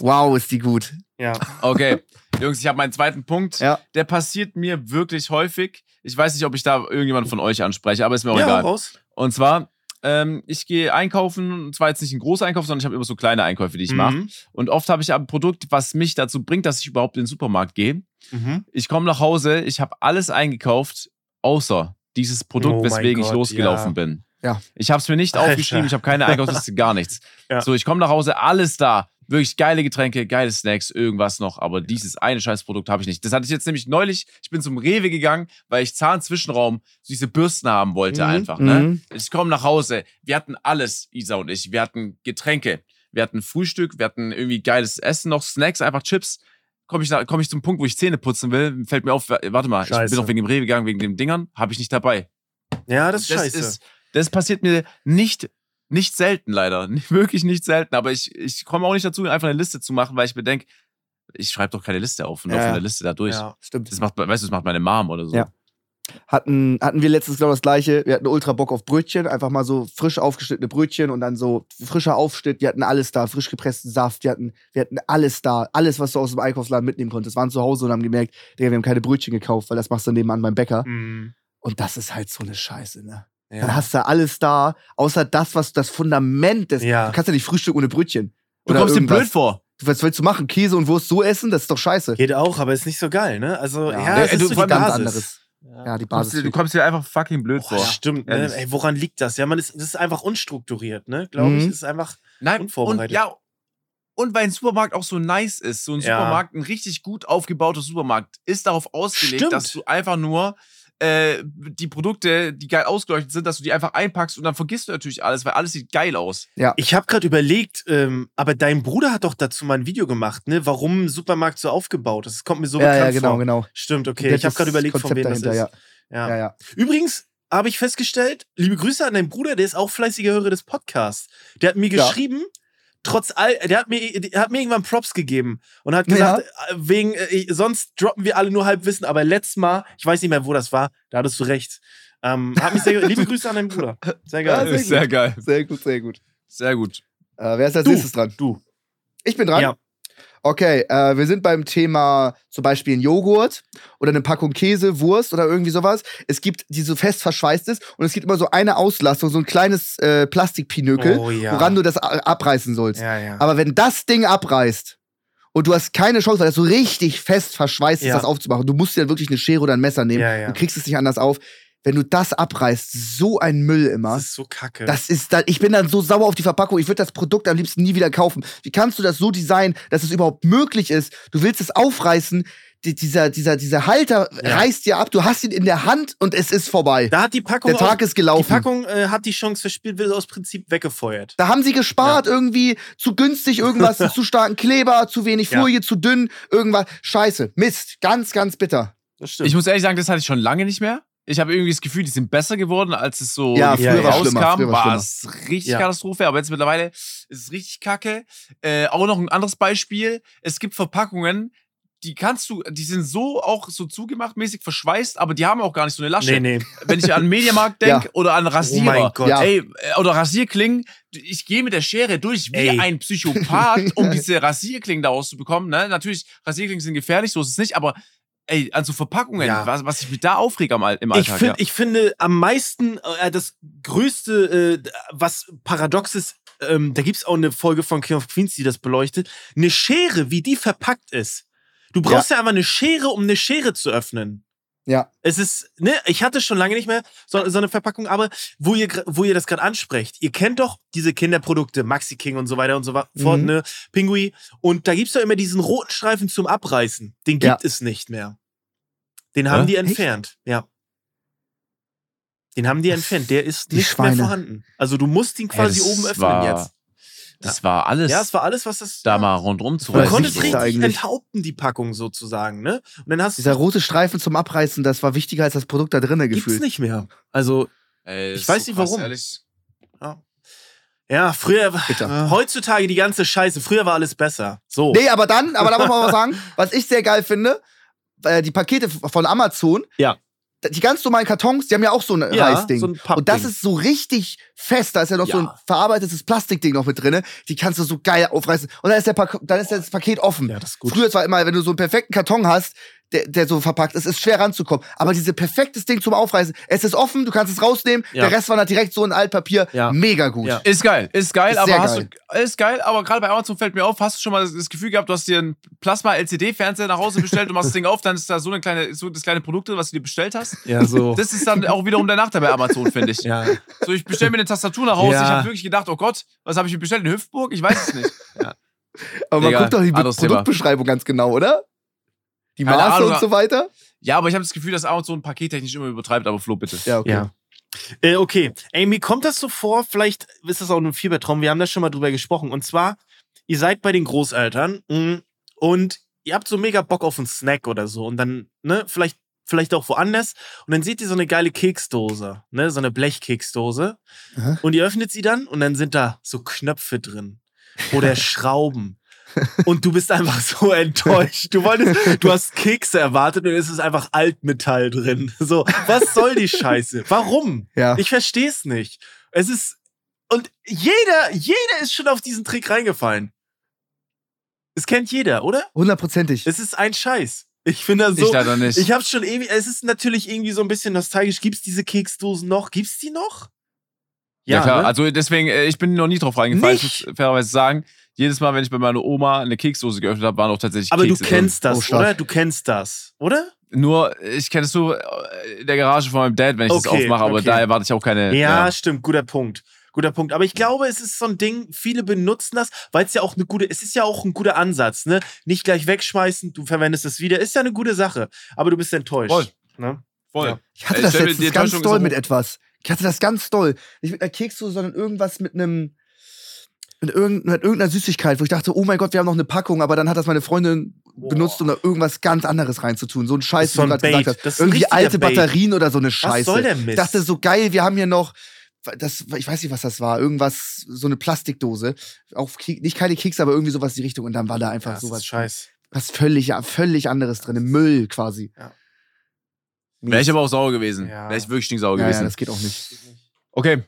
Wow, ist die gut. Ja. Okay, Jungs, ich habe meinen zweiten Punkt. Ja. Der passiert mir wirklich häufig. Ich weiß nicht, ob ich da irgendjemand von euch anspreche, aber ist mir auch Ja, egal. raus. Und zwar, ähm, ich gehe einkaufen, und zwar jetzt nicht ein großer Einkauf, sondern ich habe immer so kleine Einkäufe, die ich mache. Mhm. Und oft habe ich ein Produkt, was mich dazu bringt, dass ich überhaupt in den Supermarkt gehe. Mhm. Ich komme nach Hause, ich habe alles eingekauft, außer dieses Produkt, Oh weswegen ich Gott, losgelaufen ja. bin. Ja. Ich habe es mir nicht Alter. aufgeschrieben, ich habe keine Einkaufsliste, gar nichts. [laughs] Ja. So, ich komme nach Hause, alles da. Wirklich geile Getränke, geile Snacks, irgendwas noch, aber dieses eine Scheißprodukt habe ich nicht. Das hatte ich jetzt nämlich neulich, ich bin zum Rewe gegangen, weil ich Zahnzwischenraum so diese Bürsten haben wollte Mhm, einfach. Ne? mhm. Ich komme nach Hause, wir hatten alles, Isa und ich. Wir hatten Getränke, wir hatten Frühstück, wir hatten irgendwie geiles Essen, noch Snacks, einfach Chips. Komme ich, komm ich zum Punkt, wo ich Zähne putzen will, fällt mir auf, wa- warte mal, ich Scheiße. bin noch wegen dem Rewe gegangen, wegen den Dingern, habe ich nicht dabei. Ja, das ist Das scheiße. ist, das passiert mir nicht, nicht selten leider. [laughs] Wirklich nicht selten. Aber ich, ich komme auch nicht dazu, einfach eine Liste zu machen, weil ich mir denke, ich schreibe doch keine Liste auf und Ja, laufe eine Liste da durch. ja. Stimmt. Das macht, weißt du, das macht meine Mom oder so. Ja. Hatten, hatten wir letztens genau das gleiche. Wir hatten ultra Bock auf Brötchen, einfach mal so frisch aufgeschnittene Brötchen und dann so frischer Aufschnitt. Wir hatten alles da, frisch gepressten Saft, wir hatten, wir hatten alles da, alles, was du aus dem Einkaufsladen mitnehmen konntest. waren zu Hause und haben gemerkt, Digga, wir haben keine Brötchen gekauft, weil das machst du nebenan beim Bäcker. Mhm. Und das ist halt so eine Scheiße, ne? Dann ja. hast du alles da, außer das, was das Fundament des. Ja. Du kannst ja nicht frühstücken ohne Brötchen. Du Oder kommst dir irgendwas. blöd vor. Was willst du machen? Käse und Wurst so essen? Das ist doch scheiße. Geht auch, aber ist nicht so geil, ne? Also, ja, Ja, du- ist so vor die Basis. anderes. Ja, die Du kommst, Basis. dir, du kommst dir einfach fucking blöd Boah, vor. stimmt, ne? Ey, woran liegt das? Ja, man ist, das ist einfach unstrukturiert, ne? Glaube ich. Mhm. Das ist einfach. Nein, und Unvorbereitet. ja, und weil ein Supermarkt auch so nice ist, so ein Ja. Supermarkt, ein richtig gut aufgebauter Supermarkt, ist darauf ausgelegt, Stimmt. dass du einfach nur äh, die Produkte, die geil ausgeleuchtet sind, dass du die einfach einpackst und dann vergisst du natürlich alles, weil alles sieht geil aus. Ich habe gerade überlegt, ähm, aber dein Bruder hat doch dazu mal ein Video gemacht, ne? Warum ein Supermarkt so aufgebaut ist. Das kommt mir so ja, bekannt ja, genau, vor. genau. Stimmt, okay. Ich habe gerade überlegt, von Konzept wem das dahinter, ist. Ja. Ja. Ja, ja. Übrigens habe ich festgestellt, liebe Grüße an deinen Bruder, der ist auch fleißiger Hörer des Podcasts. Der hat mir Ja. Trotz all, der hat mir, der hat mir irgendwann Props gegeben und hat gesagt, äh, wegen, äh, sonst droppen wir alle nur Halbwissen, aber letztes Mal, ich weiß nicht mehr, wo das war, da hattest du recht. Ähm, hat mich sehr, liebe Grüße an deinen Bruder. Sehr Ja, geil. sehr Ist sehr gut. geil. Sehr gut, sehr gut. Sehr gut. Äh, wer ist als Du. nächstes dran? Du. Ich bin dran. Ja. Okay, äh, wir sind beim Thema zum Beispiel ein Joghurt oder eine Packung Käse, Wurst oder irgendwie sowas. Es gibt, die so fest verschweißt ist und es gibt immer so eine Auslastung, so ein kleines äh, Plastikpinökel, Oh ja. woran du das abreißen sollst. Ja, ja. Aber wenn das Ding abreißt und du hast keine Chance, weil das so richtig fest verschweißt ist, Ja. das aufzumachen, du musst dir dann wirklich eine Schere oder ein Messer nehmen Ja, ja. und kriegst es nicht anders auf. Wenn du das abreißt, so ein Müll immer. das ist so kacke. Das ist dann, ich bin dann so sauer auf die Verpackung. Ich würde das Produkt am liebsten nie wieder kaufen. Wie kannst du das so designen, dass es überhaupt möglich ist? Du willst es aufreißen, die, dieser, dieser, dieser Halter Ja. reißt dir ab, du hast ihn in der Hand und es ist vorbei. da hat die Packung, Der Tag aus, ist gelaufen. die Packung äh, hat die Chance verspielt, wird aus Prinzip weggefeuert. Da haben sie gespart, irgendwie zu günstig, irgendwas, [laughs] zu starken Kleber, zu wenig Ja. Folie, zu dünn, irgendwas. Scheiße, Mist, ganz, ganz bitter. Das stimmt. Ich muss ehrlich sagen, das hatte ich schon lange nicht mehr. Ich habe irgendwie das Gefühl, die sind besser geworden, als es so Ja, früher war schlimmer, rauskam. früher war war es richtig Ja. Katastrophe, aber jetzt mittlerweile ist es richtig kacke. Äh, auch noch ein anderes Beispiel. Es gibt Verpackungen, die kannst du, die sind so auch so zugemacht, mäßig verschweißt, aber die haben auch gar nicht so eine Lasche. nee, nee. Wenn ich an den Mediamarkt denke [laughs] Ja. oder an Rasierer. Oh mein Gott. Ja. Ey, äh, oder Rasierklingen, ich gehe mit der Schere durch wie Ey. ein Psychopath, um [laughs] diese Rasierklingen da rauszubekommen. Ne? Natürlich, Rasierklingen sind gefährlich, so ist es nicht, aber ey, an so Verpackungen, Ja. was, was ich mich da am, Al- im Ich, Alltag. find, ja. ich finde am meisten, äh, das größte, äh, was paradox ist, ähm, da gibt es auch eine Folge von King of Queens, die das beleuchtet. Eine Schere, wie die verpackt ist. Du brauchst ja, einfach eine Schere, um eine Schere zu öffnen. Ja. Es ist, ne, ich hatte schon lange nicht mehr so, so eine Verpackung, aber wo ihr, wo ihr das gerade ansprecht, ihr kennt doch diese Kinderprodukte, Maxi King und so weiter und so wa- fort, Mhm. ne, Pingui. Und da gibt's doch immer diesen roten Streifen zum Abreißen. Den gibt Ja. es nicht mehr. Den haben Hä? die entfernt, ja. Den haben die entfernt, der ist Die nicht Schweine. mehr vorhanden. Also du musst ihn quasi das oben öffnen war- jetzt. Das war alles Ja, es war alles, was das. da ja. mal rundrum zu Du konntest ich richtig eigentlich. enthaupten, die Packung sozusagen, ne? Und dann hast Dieser du. rote Streifen zum Abreißen, das war wichtiger als das Produkt da drinnen Gibt's gefühlt. nicht mehr. Also, Ey, Ich weiß nicht, krass, warum. Ehrlich. ja, früher. Bitter. [laughs] Heutzutage die ganze Scheiße. Früher war alles besser. So. Nee, aber dann, aber da muss man mal was sagen, was ich sehr geil finde, äh, die Pakete von Amazon, Ja. Die ganz normalen Kartons, die haben ja auch so ein Ja, Reißding. so ein und das ist so richtig fest, da ist ja noch so ein Ja. verarbeitetes Plastikding noch mit drinne, die kannst du so geil aufreißen und dann ist, der Pak dann ist das Paket offen. Ja, das ist gut. Früher war immer, wenn du so einen perfekten Karton hast, der, der so verpackt ist, ist schwer ranzukommen. Aber diese perfektes Ding zum Aufreißen, es ist offen, du kannst es rausnehmen, Ja. der Rest war dann direkt so in Altpapier. Ja. Mega gut. Ja. Ist geil, ist geil, Ist aber hast geil. du ist geil, aber gerade bei Amazon fällt mir auf, hast du schon mal das, Gefühl gehabt, du hast dir einen Plasma LCD Fernseher nach Hause bestellt, du machst das Ding auf, dann ist da so eine kleine so das kleine Produkt, drin, was du dir bestellt hast. Ja, so. Das ist dann auch wiederum der Nachteil bei Amazon, finde ich. ja. So, ich bestelle mir eine Tastatur nach Hause, Ja. ich habe wirklich gedacht, oh Gott, was habe ich mir bestellt? Eine Hüftburg? Ich weiß es nicht. [laughs] Aber man Egal, guckt doch die Be anderes Thema. Produktbeschreibung ganz genau, oder? Die Maße Ahnung, und so weiter? Ja, aber ich habe das Gefühl, dass Amazon pakettechnisch immer übertreibt, aber Flo, bitte. Ja, okay. Ja. Äh, okay, Amy, kommt das so vor? Vielleicht ist das auch ein Fiebertraum. Wir haben da schon mal drüber gesprochen. Und zwar, ihr seid bei den Großeltern mh, und ihr habt so mega Bock auf einen Snack oder so. Und dann, ne, vielleicht, vielleicht auch woanders. Und dann seht ihr so eine geile Keksdose, ne, so eine Blechkeksdose. Aha. Und ihr öffnet sie dann und dann sind da so Knöpfe drin. Oder [laughs] Schrauben. Und du bist einfach so [laughs] enttäuscht. Du wolltest, du hast Kekse erwartet und es ist einfach Altmetall drin. So, was soll die Scheiße? Warum? Ja. Ich verstehe es nicht. Es ist und jeder, jeder ist schon auf diesen Trick reingefallen. Es kennt jeder, oder? Hundertprozentig. Es ist ein Scheiß. Ich finde das so. ich leider nicht. Ich hab's schon irgendwie. Es ist natürlich irgendwie so ein bisschen nostalgisch. Gibt's diese Keksdosen noch? Gibt's die noch? ja, klar. ne? Also deswegen, äh, ich bin noch nie drauf reingefallen. Nicht? Ich muss fairerweise sagen, jedes Mal, wenn ich bei meiner Oma eine Keksdose geöffnet habe, waren auch tatsächlich Aber Kekse du kennst Oh, das, stark. oder? Du kennst das, oder? drin. Nur, ich kenne es so äh, in der Garage von meinem Dad, wenn ich das Okay, aufmache, aber okay. da erwarte ich auch keine. Ja, stimmt, guter Punkt. Guter Punkt. Aber ich glaube, es ist so ein Ding, viele benutzen das, weil es ja auch eine gute, es ist ja auch ein guter Ansatz, ne? Nicht gleich wegschmeißen, du verwendest es wieder, ist ja eine gute Sache. Aber du bist enttäuscht. Voll. Ne? voll. Ja. Ich hatte das letztens die ganz doll mit etwas. Ich hatte das ganz doll. Nicht mit einer Keksdose, sondern irgendwas mit einem. Mit, irgend, mit irgendeiner Süßigkeit, wo ich dachte, oh mein Gott, wir haben noch eine Packung, aber dann hat das meine Freundin benutzt, um da irgendwas ganz anderes reinzutun. So ein Scheiß, so wie du ein gerade gesagt hast. Das Irgendwie alte Bait. Batterien oder so eine Scheiße. Was soll der Mist? Ich dachte, so geil, wir haben hier noch. Das, ich weiß nicht, was das war. Irgendwas, so eine Plastikdose. Auch nicht keine Kekse, aber irgendwie sowas in die Richtung. Und dann war da einfach das sowas. scheiß. Was völlig, völlig anderes drin. Müll quasi. Ja. Wäre ich aber auch sauer gewesen. Ja. Wäre ich wirklich stinksauer ja, ja, gewesen. das geht auch nicht. Okay.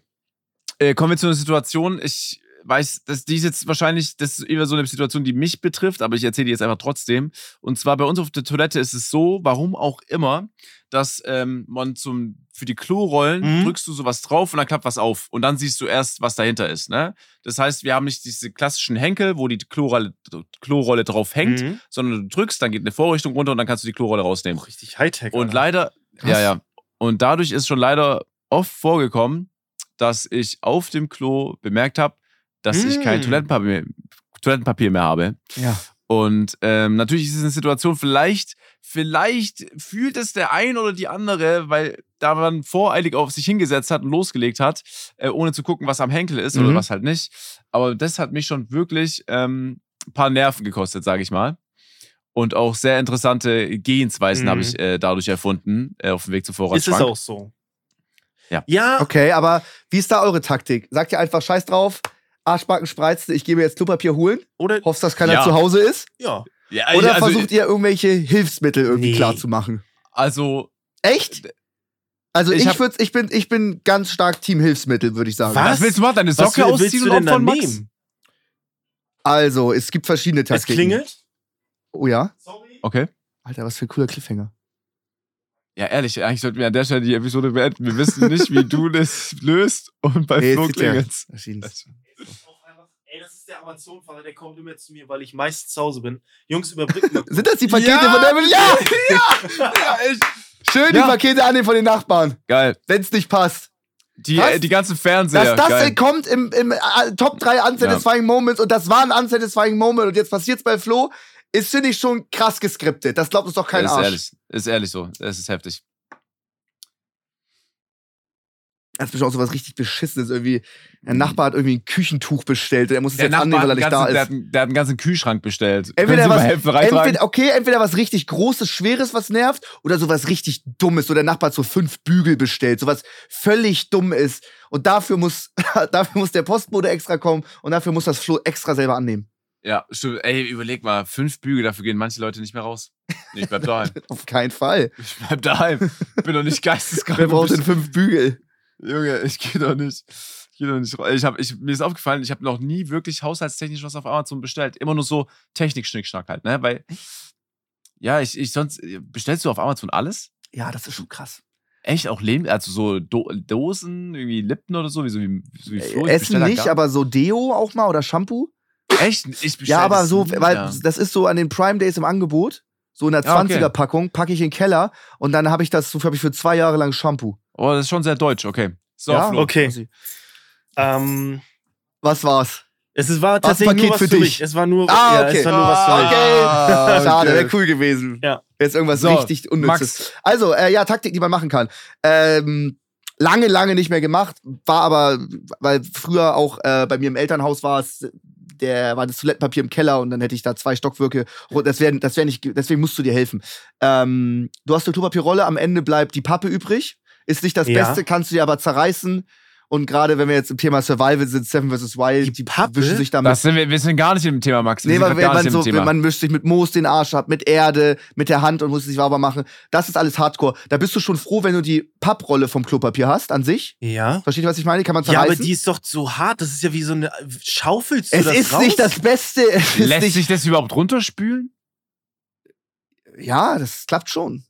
Äh, kommen wir zu einer Situation. Ich weiß, dass die ist jetzt wahrscheinlich, das ist immer so eine Situation, die mich betrifft, aber ich erzähle die jetzt einfach trotzdem. Und zwar bei uns auf der Toilette ist es so, warum auch immer, dass ähm, man zum für die Klorollen Mhm. drückst du sowas drauf und dann klappt was auf. Und dann siehst du erst, was dahinter ist. Ne? Das heißt, wir haben nicht diese klassischen Henkel, wo die Klorolle, Klorolle drauf hängt, Mhm. sondern du drückst, dann geht eine Vorrichtung runter und dann kannst du die Klorolle rausnehmen. Auch richtig Hightech. Und Alter. leider, Krass. ja, ja. Und dadurch ist schon leider oft vorgekommen, dass ich auf dem Klo bemerkt habe, dass ich kein Mm. Toilettenpapier, Toilettenpapier mehr habe. Ja. Und ähm, natürlich ist es eine Situation, vielleicht, vielleicht fühlt es der ein oder die andere, weil da man voreilig auf sich hingesetzt hat und losgelegt hat, äh, ohne zu gucken, was am Henkel ist oder Mhm. was halt nicht. Aber das hat mich schon wirklich ähm, ein paar Nerven gekostet, sage ich mal. Und auch sehr interessante Gehensweisen Mhm. habe ich äh, dadurch erfunden, äh, auf dem Weg zum ist Vorratsschrank. es auch so. Ja. Ja, Okay, aber wie ist da eure Taktik? Sagt ihr einfach Scheiß drauf, Arschbacken spreizen, ich gehe mir jetzt Klopapier holen, oder? hoffst, dass keiner Ja. zu Hause ist? Ja. Ja, Oder also, versucht ihr irgendwelche Hilfsmittel irgendwie Nee. klar zu machen? also Echt? Also Ich ich, würd, ich, bin, ich bin ganz stark Team Hilfsmittel, würde ich sagen. Was? was willst du machen? Deine Was Socke willst ausziehen du und opfern, Max? nehmen? Also, es gibt verschiedene Es Taktiken. klingelt. Oh ja? Sorry. Okay. Alter, was für ein cooler Cliffhanger. Ja, ehrlich, eigentlich sollten wir an der Stelle die Episode beenden. Wir wissen nicht, wie du das löst und bei Nee, Flo klingelt's. Ey, das ist der Amazon-Fahrer, der kommt immer zu mir, weil ich meist zu Hause bin. Jungs, überbrücken. [laughs] Sind das die Pakete Ja! von der Ja! Ja, echt. [laughs] Schön Ja. die Pakete annehmen von den Nachbarn, Geil. wenn es nicht passt. Die, äh, die ganzen Fernseher. Dass das Geil. kommt im, im äh, Top 3 Unsatisfying Moments und das war ein Unsatisfying Moment und jetzt passiert's bei Flo, ist, finde ich, schon krass geskriptet. Das glaubt uns doch kein ist Arsch. ehrlich. Ist ehrlich so. Es ist heftig. Das ist bestimmt auch so was richtig Beschissenes. Irgendwie, ein Nachbar hat irgendwie ein Küchentuch bestellt. Der muss es Der jetzt Nachbar annehmen, weil er nicht einen da ganzen, der, ist. hat, einen- der hat einen ganzen Kühlschrank bestellt. Entweder was, entweder, okay, entweder was richtig Großes, Schweres, was nervt, oder sowas richtig Dummes. So der Nachbar hat so fünf Bügel bestellt, sowas völlig dumm ist. Und dafür muss, [laughs] dafür muss der Postbote extra kommen und dafür muss das Flo extra selber annehmen. Ja, stimmt. Ey, überleg mal. Fünf Bügel, dafür gehen manche Leute nicht mehr raus. Nee, ich bleib daheim. [laughs] Auf keinen Fall. Ich bleib daheim. Bin doch nicht [laughs] geisteskrank. Wer braucht denn fünf Bügel? Junge, ich geh doch nicht. Ich geh doch nicht raus. Ich hab, ich, mir ist aufgefallen, ich habe noch nie wirklich haushaltstechnisch was auf Amazon bestellt. Immer nur so Technik-Schnickschnack halt, ne? Weil, ja, ich, ich sonst, bestellst du auf Amazon alles? Ja, das ist schon krass. Echt auch Leben, also so Do Dosen, irgendwie Lippen oder so, wie so wie, so wie Flo. Äh, Essen bestell da nicht, aber so Deo auch mal oder Shampoo. Echt? Ich bestell Ja, aber so, nie, weil ja. das ist so an den Prime Days im Angebot. So in der Ah, okay. 20er-Packung packe ich in den Keller und dann habe ich das, so habe ich für zwei Jahre lang Shampoo. Oh, das ist schon sehr deutsch, okay. So, Ja, Flo. Okay. Ähm, Was war's? Es ist- war ein tatsächlich nur Paket was für für, dich. mich. Es war nur, Ah, ja, okay. es war nur was für mich. Okay. Ah, Schade, okay. wäre cool gewesen. Ja. Jetzt irgendwas So, richtig Unnützes. Also, äh, ja, Taktik, die man machen kann. Ähm, lange, lange nicht mehr gemacht, war aber, weil früher auch äh, bei mir im Elternhaus war es, der war das Toilettenpapier im Keller und dann hätte ich da zwei Stockwerke. Das wäre das wär nicht, deswegen musst du dir helfen. Ähm, du hast eine Klopapierrolle, am Ende bleibt die Pappe übrig. Ist nicht das Ja. Beste, kannst du dir aber zerreißen. Und gerade wenn wir jetzt im Thema Survival sind, Seven vs. Wild, Die Pappe? wischen sich damit Das sind wir, wir sind gar nicht im Thema, Max. Wir Nee, weil man, so, man wischt sich mit Moos den Arsch ab, mit Erde, mit der Hand und muss sich sauber machen. Das ist alles Hardcore. Da bist du schon froh, wenn du die Papprolle vom Klopapier hast an sich. Ja. Versteht ihr, was ich meine? Kann man Ja, zerreißen. aber die ist doch so hart. Das ist ja wie so eine. Schaufelst du es das ist raus? nicht das Beste. Lässt sich das überhaupt runterspülen? ja, das klappt schon.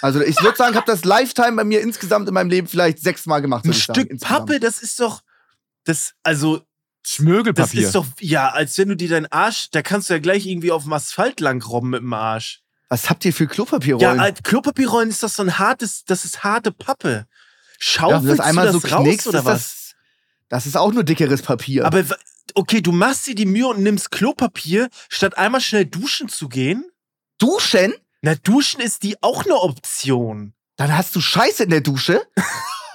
Also ich würde sagen, ich habe das Lifetime bei mir insgesamt in meinem Leben vielleicht sechsmal gemacht. Ein sagen, Stück insgesamt. Pappe, das ist doch. Das, also, das Schmögelpapier. ist doch, ja, als wenn du dir deinen Arsch, da kannst du ja gleich irgendwie auf dem Asphalt lang robben mit dem Arsch. Was habt ihr für Ja, Klopapierrollen? als Klopapierrollen ist das so ein hartes, das ist harte Pappe. Ja, Schaufelst du das einmal du so das raus knickst, oder ist was? das, das ist auch nur dickeres Papier. Aber okay, du machst dir die Mühe und nimmst Klopapier, statt einmal schnell duschen zu gehen. Duschen? Na, duschen ist die auch eine Option. Dann hast du Scheiße in der Dusche.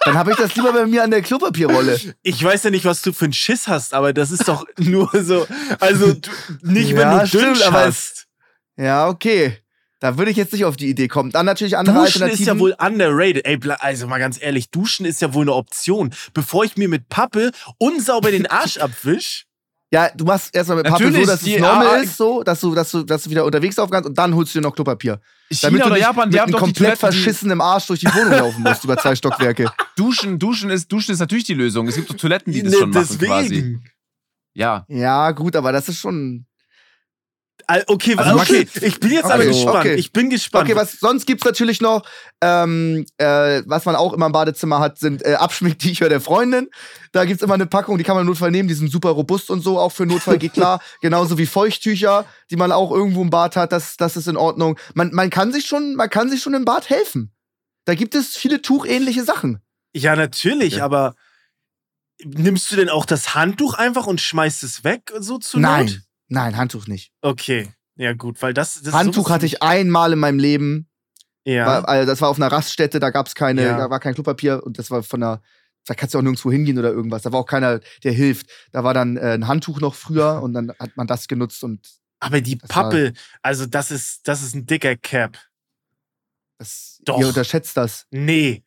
Dann habe ich das lieber bei mir an der Klopapierrolle. Ich weiß ja nicht, was du für einen Schiss hast, aber das ist doch [laughs] nur so. Also du, nicht, wenn Ja, du stimmt, Dünsch hast. Ja, okay. Da würde ich jetzt nicht auf die Idee kommen. Dann natürlich andere Duschen Alternativen. ist ja wohl underrated. Ey, also mal ganz ehrlich, Duschen ist ja wohl eine Option. Bevor ich mir mit Pappe unsauber den Arsch [laughs] abwisch. Ja, du machst erstmal mit Pappe Natürlich, so, dass die- es normal ah, ist, so, dass du, dass du, dass du wieder unterwegs laufen kannst und dann holst du dir noch Klopapier. Damit China du oder Japan, die haben doch die komplett die- verschissenen Arsch durch die Wohnung laufen musst über zwei Stockwerke. [laughs] Duschen, duschen ist, duschen ist natürlich die Lösung. Es gibt doch Toiletten, die das schon machen quasi. Ja. Ja, gut, aber das ist schon. Okay, Also, okay. Max- ich bin jetzt Okay, aber gespannt. okay. Ich bin gespannt. Okay, was sonst gibt's natürlich noch, ähm, äh, was man auch immer im Badezimmer hat, sind äh, Abschminktücher der Freundin. Da gibt's immer eine Packung, die kann man im Notfall nehmen, die sind super robust und so, auch für Notfall geht klar. [laughs] Genauso wie Feuchttücher, die man auch irgendwo im Bad hat, das, das ist in Ordnung. Man, man kann sich schon, man kann sich schon im Bad helfen. Da gibt es viele tuchähnliche Sachen. Ja, natürlich, Ja. aber nimmst du denn auch das Handtuch einfach und schmeißt es weg, so zu Nein, Not? Nein, Handtuch nicht. Okay, ja gut, weil das. das Handtuch hatte ich einmal in meinem Leben. Ja. War, also das war auf einer Raststätte, da gab's keine, Ja. da war kein Klopapier und das war von einer, da kannst du auch nirgendwo hingehen oder irgendwas. Da war auch keiner, der hilft. Da war dann äh, ein Handtuch noch früher [laughs] und dann hat man das genutzt und aber die Pappe, also das ist, das ist ein dicker Cap. das, Doch. ihr unterschätzt das. Nee.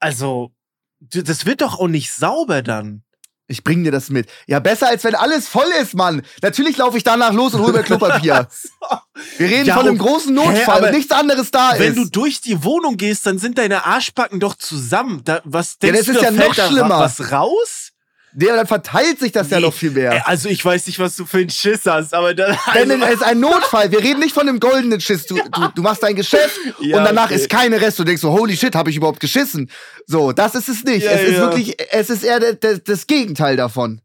Also, das wird doch auch nicht sauber dann. Ich bring dir das mit. Ja, besser als wenn alles voll ist, Mann. Natürlich laufe ich danach los und hole mir [laughs] Klopapier. Wir reden Ja, von einem okay. großen Hä, Notfall aber und nichts anderes da Wenn ist. du durch die Wohnung gehst, dann sind deine Arschbacken doch zusammen. Da, was Ja, denkst das du, ist da ja noch schlimmer. was raus? Nee, dann verteilt sich das ja Nee. noch viel Äh, mehr. Also ich weiß nicht, was du für einen Schiss hast, aber dann. Denn Also, es ist ein Notfall. Wir reden nicht von einem goldenen Schiss. Du, du, du machst dein Geschäft [laughs] Ja, und danach okay. ist keine Rest. Du denkst so, holy shit, habe ich überhaupt geschissen? So, das ist es nicht. Ja, es ist ja. wirklich, es ist eher der, der, das Gegenteil davon.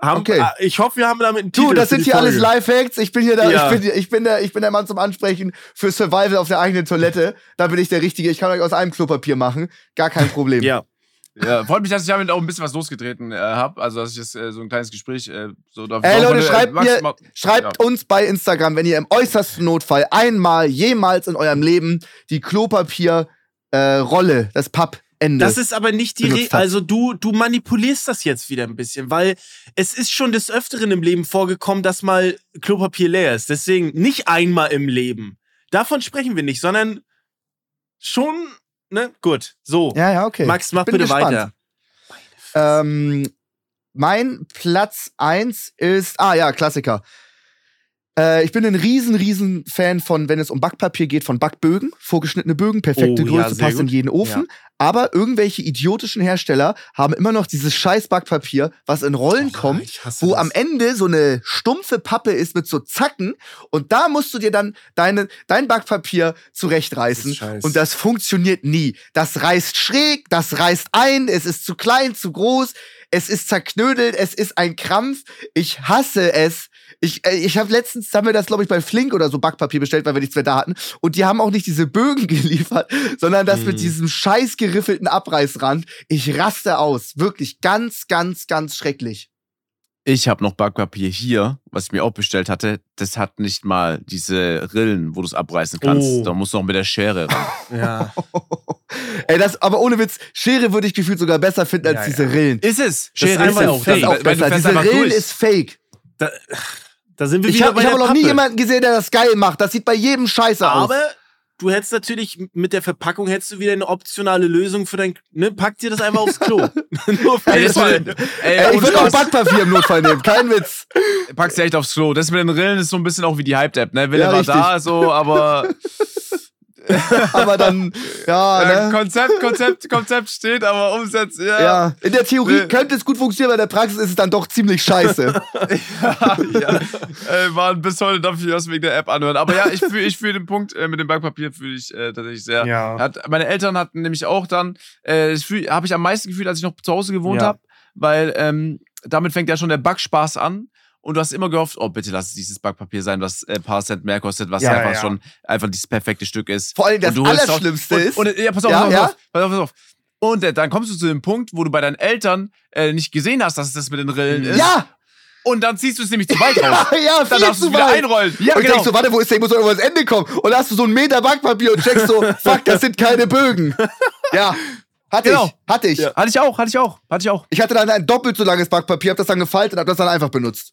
haben, okay. ah, Ich hoffe, wir haben damit einen Du, Titel das für sind hier alles Folge. Lifehacks. Ich bin hier der, Ja. ich bin, ich bin der, ich bin der Mann zum Ansprechen für Survival auf der eigenen Toilette. Da bin ich der Richtige. Ich kann euch aus einem Klopapier machen. Gar kein Problem. Ja. Ja. Freut mich, dass ich damit auch ein bisschen was losgetreten äh, habe. Also, dass ich jetzt äh, so ein kleines Gespräch äh, so da Ey, Leute, der- schreibt mir, schreibt ja. uns bei Instagram, wenn ihr im äußersten Notfall einmal, jemals in eurem Leben die Klopapier, äh, das Pappende. Das ist aber nicht die Re benutzt hat. Also du, du manipulierst das jetzt wieder ein bisschen, weil es ist schon des Öfteren im Leben vorgekommen, dass mal Klopapier leer ist. Deswegen nicht einmal im Leben. Davon sprechen wir nicht, sondern schon, ne? Gut. So. ja, ja, okay. Max, mach bitte gespannt. weiter. Ähm, mein Platz eins ist, ah ja, Klassiker. Äh, ich bin ein riesen, riesen Fan von, wenn es um Backpapier geht, von Backbögen. Vorgeschnittene Bögen, perfekte Oh, ja, Größe, sehr passt in gut. jeden Ofen. Aber irgendwelche idiotischen Hersteller haben immer noch dieses scheiß Backpapier, was in Rollen Oh, kommt, wo das. am Ende so eine stumpfe Pappe ist mit so Zacken und da musst du dir dann deine, dein Backpapier zurechtreißen Das und das funktioniert nie. Das reißt schräg, das reißt ein, es ist zu klein, zu groß, es ist zerknödelt, es ist ein Krampf. Ich hasse es. Ich, äh, ich habe letztens, haben wir das glaube ich bei Flink oder so Backpapier bestellt, weil wir nichts mehr da hatten und die haben auch nicht diese Bögen [laughs] geliefert, sondern das mit Hm. diesem scheiß geriffelten Abreißrand. Ich raste aus, wirklich ganz, ganz, ganz schrecklich. Ich habe noch Backpapier hier, was ich mir auch bestellt hatte. Das hat nicht mal diese Rillen, wo du es abreißen kannst. Oh. Da musst du noch mit der Schere ran. [laughs] Ja. [laughs] Ey, das, aber ohne Witz, Schere würde ich gefühlt sogar besser finden als Ja, diese ja. Rillen. Ist es? Das ist Schere einfach ja auch- Das ist Fake, auch besser. Diese Rillen durch. ist fake. Da, da sind wir Ich wieder habe bei ich hab der noch nie jemanden gesehen, der das geil macht. Das sieht bei jedem scheiße aus. Aber du hättest natürlich mit der Verpackung hättest du wieder eine optionale Lösung für dein. Ne, pack dir das einfach aufs Klo. [laughs] Nur für Ey, Fall. ey, Ey, ich würde auch. Backpapier im Notfall nehmen. Kein Witz. [laughs] packst du echt aufs Klo. Das mit den Rillen ist so ein bisschen auch wie die Hype-App, ne? Wille Ja, war richtig. da, so, aber [laughs] [laughs] Aber dann, ja, äh, ne? Konzept, Konzept, Konzept steht, aber Umsatz, ja. Ja, in der Theorie Nee. könnte es gut funktionieren, aber in der Praxis ist es dann doch ziemlich scheiße. [laughs] ja. Äh, waren bis heute dafür was wegen der App anhören. Aber ja, ich fühle ich fühl den Punkt äh, mit dem Backpapier fühle ich äh, tatsächlich sehr. Ja. Hat, meine Eltern hatten nämlich auch dann, äh, das habe ich am meisten gefühlt, als ich noch zu Hause gewohnt Ja. habe, weil ähm, damit fängt ja schon der Backspaß an. Und du hast immer gehofft, oh, bitte lass es dieses Backpapier sein, was ein äh, paar Cent mehr kostet, was Ja, einfach ja. schon einfach dieses perfekte Stück ist. Vor allem das Und Allerschlimmste und, ist. Und, ja, pass auf, Ja, pass, auf, ja? pass auf, pass auf, pass auf. Und äh, dann kommst du zu dem Punkt, wo du bei deinen Eltern äh, nicht gesehen hast, dass es das mit den Rillen ist. ja, Und dann ziehst du es nämlich zu weit [laughs] raus. ja, Dann viel darfst du es wieder weit. einrollen. Ja, und genau. denkst so, warte, wo ist der? Ich muss doch irgendwo ans Ende kommen. Und dann hast du so einen Meter Backpapier und checkst so, [laughs] fuck, das sind keine Bögen. Ja, hatte Genau. ich, hatte ich. Hatte ich auch, hatte ich auch, hatte ich auch. Ich hatte dann ein doppelt so langes Backpapier, hab das dann gefaltet und hab das dann einfach benutzt.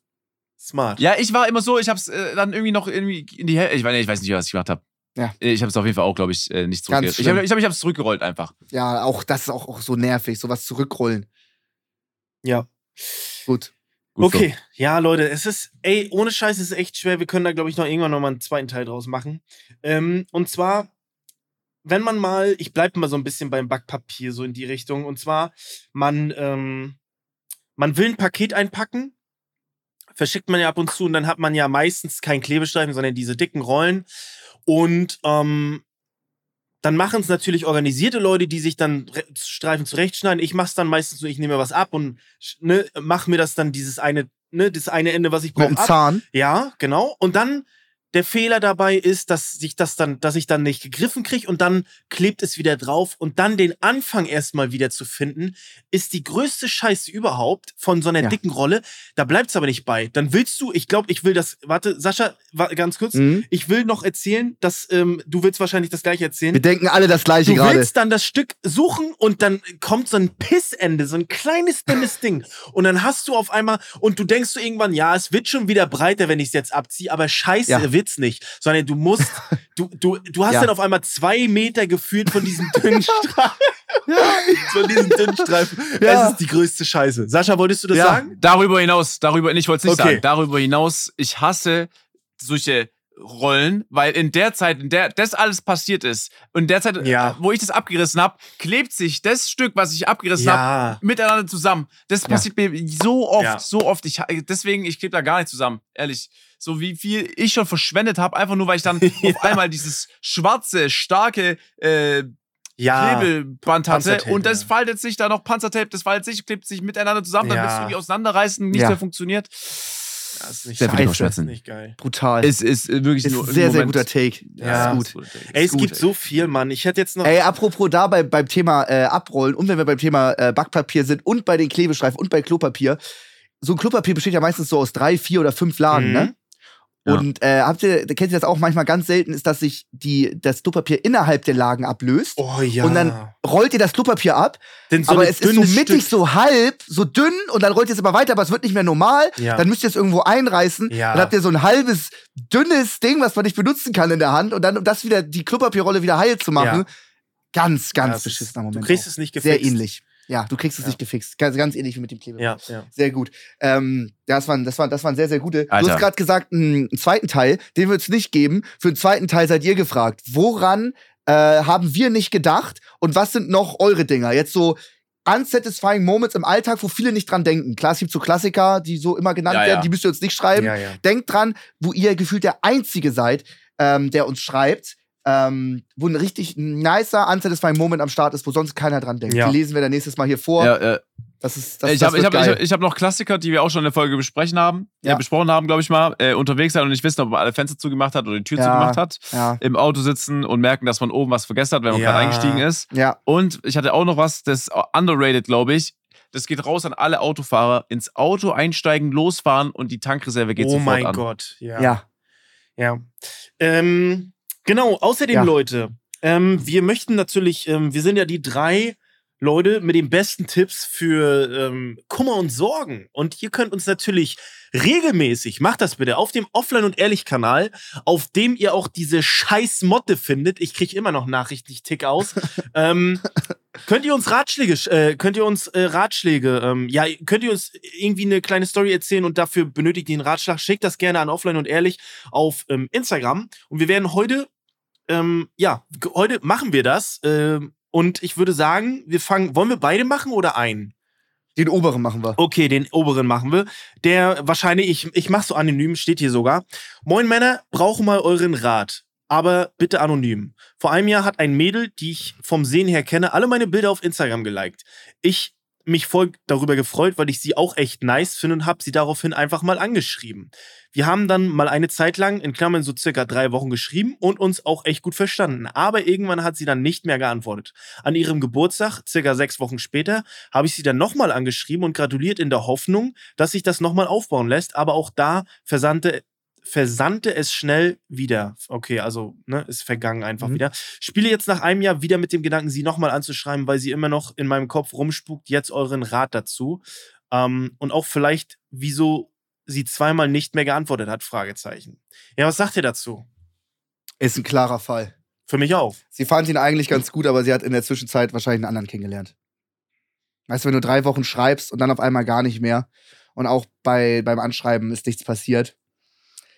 Smart. Ja, ich war immer so, ich hab's äh, dann irgendwie noch irgendwie in die Hälfte. Ich, weiß nicht, ich weiß nicht, was ich gemacht habe. Ja. Ich habe es auf jeden Fall auch, glaube ich, äh, nicht zurückgerollt. Ich habe ich ich hab's zurückgerollt einfach. Ja, auch das ist auch, auch so nervig, sowas zurückrollen. Ja. Gut. Gut okay, ja, Leute, es ist, ey, ohne Scheiß ist es echt schwer. Wir können da, glaube ich, noch irgendwann noch mal einen zweiten Teil draus machen. Ähm, und zwar, wenn man mal, ich bleibe mal so ein bisschen beim Backpapier, so in die Richtung. Und zwar, man, ähm, man will ein Paket einpacken, verschickt man ja ab und zu und dann hat man ja meistens keinen Klebestreifen, sondern diese dicken Rollen. Und ähm, dann machen es natürlich organisierte Leute, die sich dann Re- Streifen zurechtschneiden. Ich mach's dann meistens so, ich nehme mir was ab und ne, mach mir das dann dieses eine, ne, das eine Ende, was ich Mit brauche, dem ab. Zahn. Ja, genau. Und dann der Fehler dabei ist, dass sich das dann, dass ich dann nicht gegriffen kriege und dann klebt es wieder drauf und dann den Anfang erstmal wieder zu finden, ist die größte Scheiße überhaupt von so einer Ja. dicken Rolle. Da bleibt's aber nicht bei. Dann willst du, ich glaube, ich will das, warte, Sascha, ganz kurz, Mhm. ich will noch erzählen, dass ähm, du willst wahrscheinlich das gleiche erzählen. Wir denken alle das gleiche Du gerade. willst dann das Stück suchen und dann kommt so ein Pissende, so ein kleines, dünnes Ding. Und dann hast du auf einmal, und du denkst du irgendwann, ja, es wird schon wieder breiter, wenn ich es jetzt abziehe, aber scheiße Ja. Wird's nicht. Sondern du musst, [laughs] du, du, du hast Ja. dann auf einmal zwei Meter gefühlt von diesem [laughs] dünnen Streifen. von diesem dünnen Streifen. Ja. Es ist die größte Scheiße. Sascha, wolltest du das Ja. sagen? Darüber hinaus, darüber, ich wollte es nicht Okay. sagen, darüber hinaus, ich hasse solche Rollen, weil in der Zeit, in der das alles passiert ist, und in der Zeit, Ja. wo ich das abgerissen habe, klebt sich das Stück, was ich abgerissen habe, Ja. miteinander zusammen. Das passiert mir so oft, Ja. so oft. Ich, deswegen, ich klebe da gar nicht zusammen, ehrlich. So wie viel ich schon verschwendet habe, einfach nur, weil ich dann [laughs] auf einmal dieses schwarze, starke äh, Ja. Klebeband hatte und das ja. faltet sich da noch Panzertape, das faltet sich, klebt sich miteinander zusammen, dann Ja. willst du irgendwie auseinanderreißen, nichts Ja. mehr funktioniert. Das ist nicht Sehr Scheiße. Kopfschmerzen. Nicht geil. Brutal. Es ist äh, wirklich ist nur ein sehr, sehr guter Take. Ja. Ist gut. gut. Ey, es Ist gibt gut, so viel, Mann. Ich hätte jetzt noch. Ey, apropos dabei beim Thema äh, Abrollen und wenn wir beim Thema äh, Backpapier sind und bei den Klebestreifen und bei Klopapier, so ein Klopapier besteht ja meistens so aus drei, vier oder fünf Lagen, Mhm. ne? Ja. Und äh, habt ihr, kennt ihr das auch manchmal ganz selten, ist, dass sich die, das Klopapier innerhalb der Lagen ablöst. Oh ja. Und dann rollt ihr das Klopapier ab, Denn so aber es ist so mittig, Stück- so halb, so dünn und dann rollt ihr es immer weiter, aber es wird nicht mehr normal. Ja. Dann müsst ihr es irgendwo einreißen. Ja. Dann habt ihr so ein halbes, dünnes Ding, was man nicht benutzen kann in der Hand. Und dann, um das wieder, die Klopapierrolle wieder heil zu machen, ganz, ganz Ja, beschissener Moment. Du kriegst auch. es nicht gefixt. Sehr ähnlich. Ja, du kriegst es Ja. nicht gefixt. Ganz, ganz ähnlich wie mit dem Klebeband. Ja, ja. Sehr gut. Ähm, das, waren, das, waren, das waren sehr, sehr gute. Du Alter. hast gerade gesagt, einen, einen zweiten Teil, den wird es nicht geben. Für den zweiten Teil seid ihr gefragt. Woran äh, haben wir nicht gedacht und was sind noch eure Dinger? Jetzt so unsatisfying Moments im Alltag, wo viele nicht dran denken. Klar, es gibt so Klassiker, die so immer genannt Ja, ja. werden, die müsst ihr uns nicht schreiben. Ja, ja. Denkt dran, wo ihr gefühlt der Einzige seid, ähm, der uns schreibt, ähm, wo ein richtig nicer, unsatisfying Moment am Start ist, wo sonst keiner dran denkt. Ja. Die lesen wir dann nächstes Mal hier vor. Ja, äh, Das ist, das, ich habe hab, hab, ich hab noch Klassiker, die wir auch schon in der Folge besprechen haben, Ja. äh, besprochen haben, glaube ich mal. Äh, unterwegs sein und nicht wissen, ob man alle Fenster zugemacht hat oder die Tür Ja. zugemacht hat. ja. Im Auto sitzen und merken, dass man oben was vergessen hat, wenn man Ja. gerade eingestiegen ist. Ja. Und ich hatte auch noch was, das ist underrated, glaube ich. Das geht raus an alle Autofahrer. Ins Auto einsteigen, losfahren und die Tankreserve geht oh sofort mein an. Gott, ja. Ja. Ja. Ähm, genau, außerdem, Ja. Leute, ähm, wir möchten natürlich, ähm, wir sind ja die drei Leute mit den besten Tipps für ähm, Kummer und Sorgen. Und ihr könnt uns natürlich regelmäßig, macht das bitte, auf dem Offline- und Ehrlich-Kanal, auf dem ihr auch diese scheiß Motte findet. Ich kriege immer noch Nachrichten, ich tick aus. [laughs] ähm, könnt ihr uns Ratschläge, sch- äh, könnt ihr uns äh, Ratschläge, ähm, ja, könnt ihr uns irgendwie eine kleine Story erzählen und dafür benötigt ihr einen Ratschlag, schickt das gerne an Offline und Ehrlich auf ähm, Instagram. Und wir werden heute, ähm, ja, heute machen wir das. Ähm, und ich würde sagen, wir fangen, wollen wir beide machen oder einen? Den oberen machen wir. Okay, den oberen machen wir. Der wahrscheinlich, ich, ich mach so anonym, steht hier sogar. Moin Männer, brauche mal euren Rat. Aber bitte anonym. Vor einem Jahr hat ein Mädel, die ich vom Sehen her kenne, alle meine Bilder auf Instagram geliked. Ich mich voll darüber gefreut, weil ich sie auch echt nice finde und habe sie daraufhin einfach mal angeschrieben. Wir haben dann mal eine Zeit lang, in Klammern so circa drei Wochen geschrieben und uns auch echt gut verstanden. Aber irgendwann hat sie dann nicht mehr geantwortet. An ihrem Geburtstag, circa sechs Wochen später, habe ich sie dann nochmal angeschrieben und gratuliert in der Hoffnung, dass sich das nochmal aufbauen lässt. Aber auch da versandte, versandte es schnell wieder. Okay, also ne, ist vergangen einfach Mhm. wieder. Spiele jetzt nach einem Jahr wieder mit dem Gedanken, sie nochmal anzuschreiben, weil sie immer noch in meinem Kopf rumspukt. Jetzt euren Rat dazu. Ähm, und auch vielleicht, wieso sie zweimal nicht mehr geantwortet hat, Fragezeichen. Ja, was sagt ihr dazu? Ist ein klarer Fall. Für mich auch. Sie fand ihn eigentlich ganz gut, aber sie hat in der Zwischenzeit wahrscheinlich einen anderen kennengelernt. Weißt du, wenn du drei Wochen schreibst und dann auf einmal gar nicht mehr und auch bei, beim Anschreiben ist nichts passiert,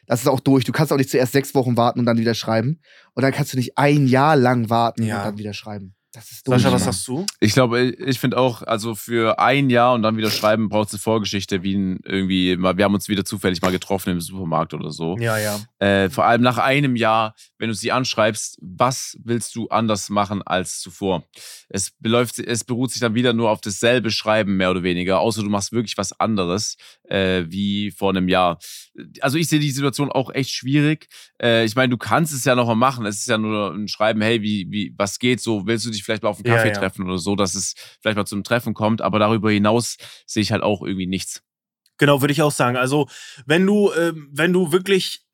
das ist auch durch. Du kannst auch nicht zuerst sechs Wochen warten und dann wieder schreiben. Und dann kannst du nicht ein Jahr lang warten Ja. und dann wieder schreiben. Das ist. Sascha, was sagst du? Ich glaube, ich finde auch, also für ein Jahr und dann wieder schreiben, braucht es eine Vorgeschichte, wie ein, irgendwie, mal, wir haben uns wieder zufällig mal getroffen im Supermarkt oder so. Ja, ja. Äh, vor allem nach einem Jahr, wenn du sie anschreibst, was willst du anders machen als zuvor? Es, beläuft, es beruht sich dann wieder nur auf dasselbe Schreiben, mehr oder weniger, außer du machst wirklich was anderes, äh, wie vor einem Jahr. Also ich sehe die Situation auch echt schwierig. Äh, ich meine, du kannst es ja noch mal machen. Es ist ja nur ein Schreiben, hey, wie, wie, was geht so? Willst du dich vielleicht mal auf einen Ja, Kaffee ja. treffen oder so, dass es vielleicht mal zum Treffen kommt? Aber darüber hinaus sehe ich halt auch irgendwie nichts. Genau, würde ich auch sagen. Also, wenn du, ähm, wenn du wirklich,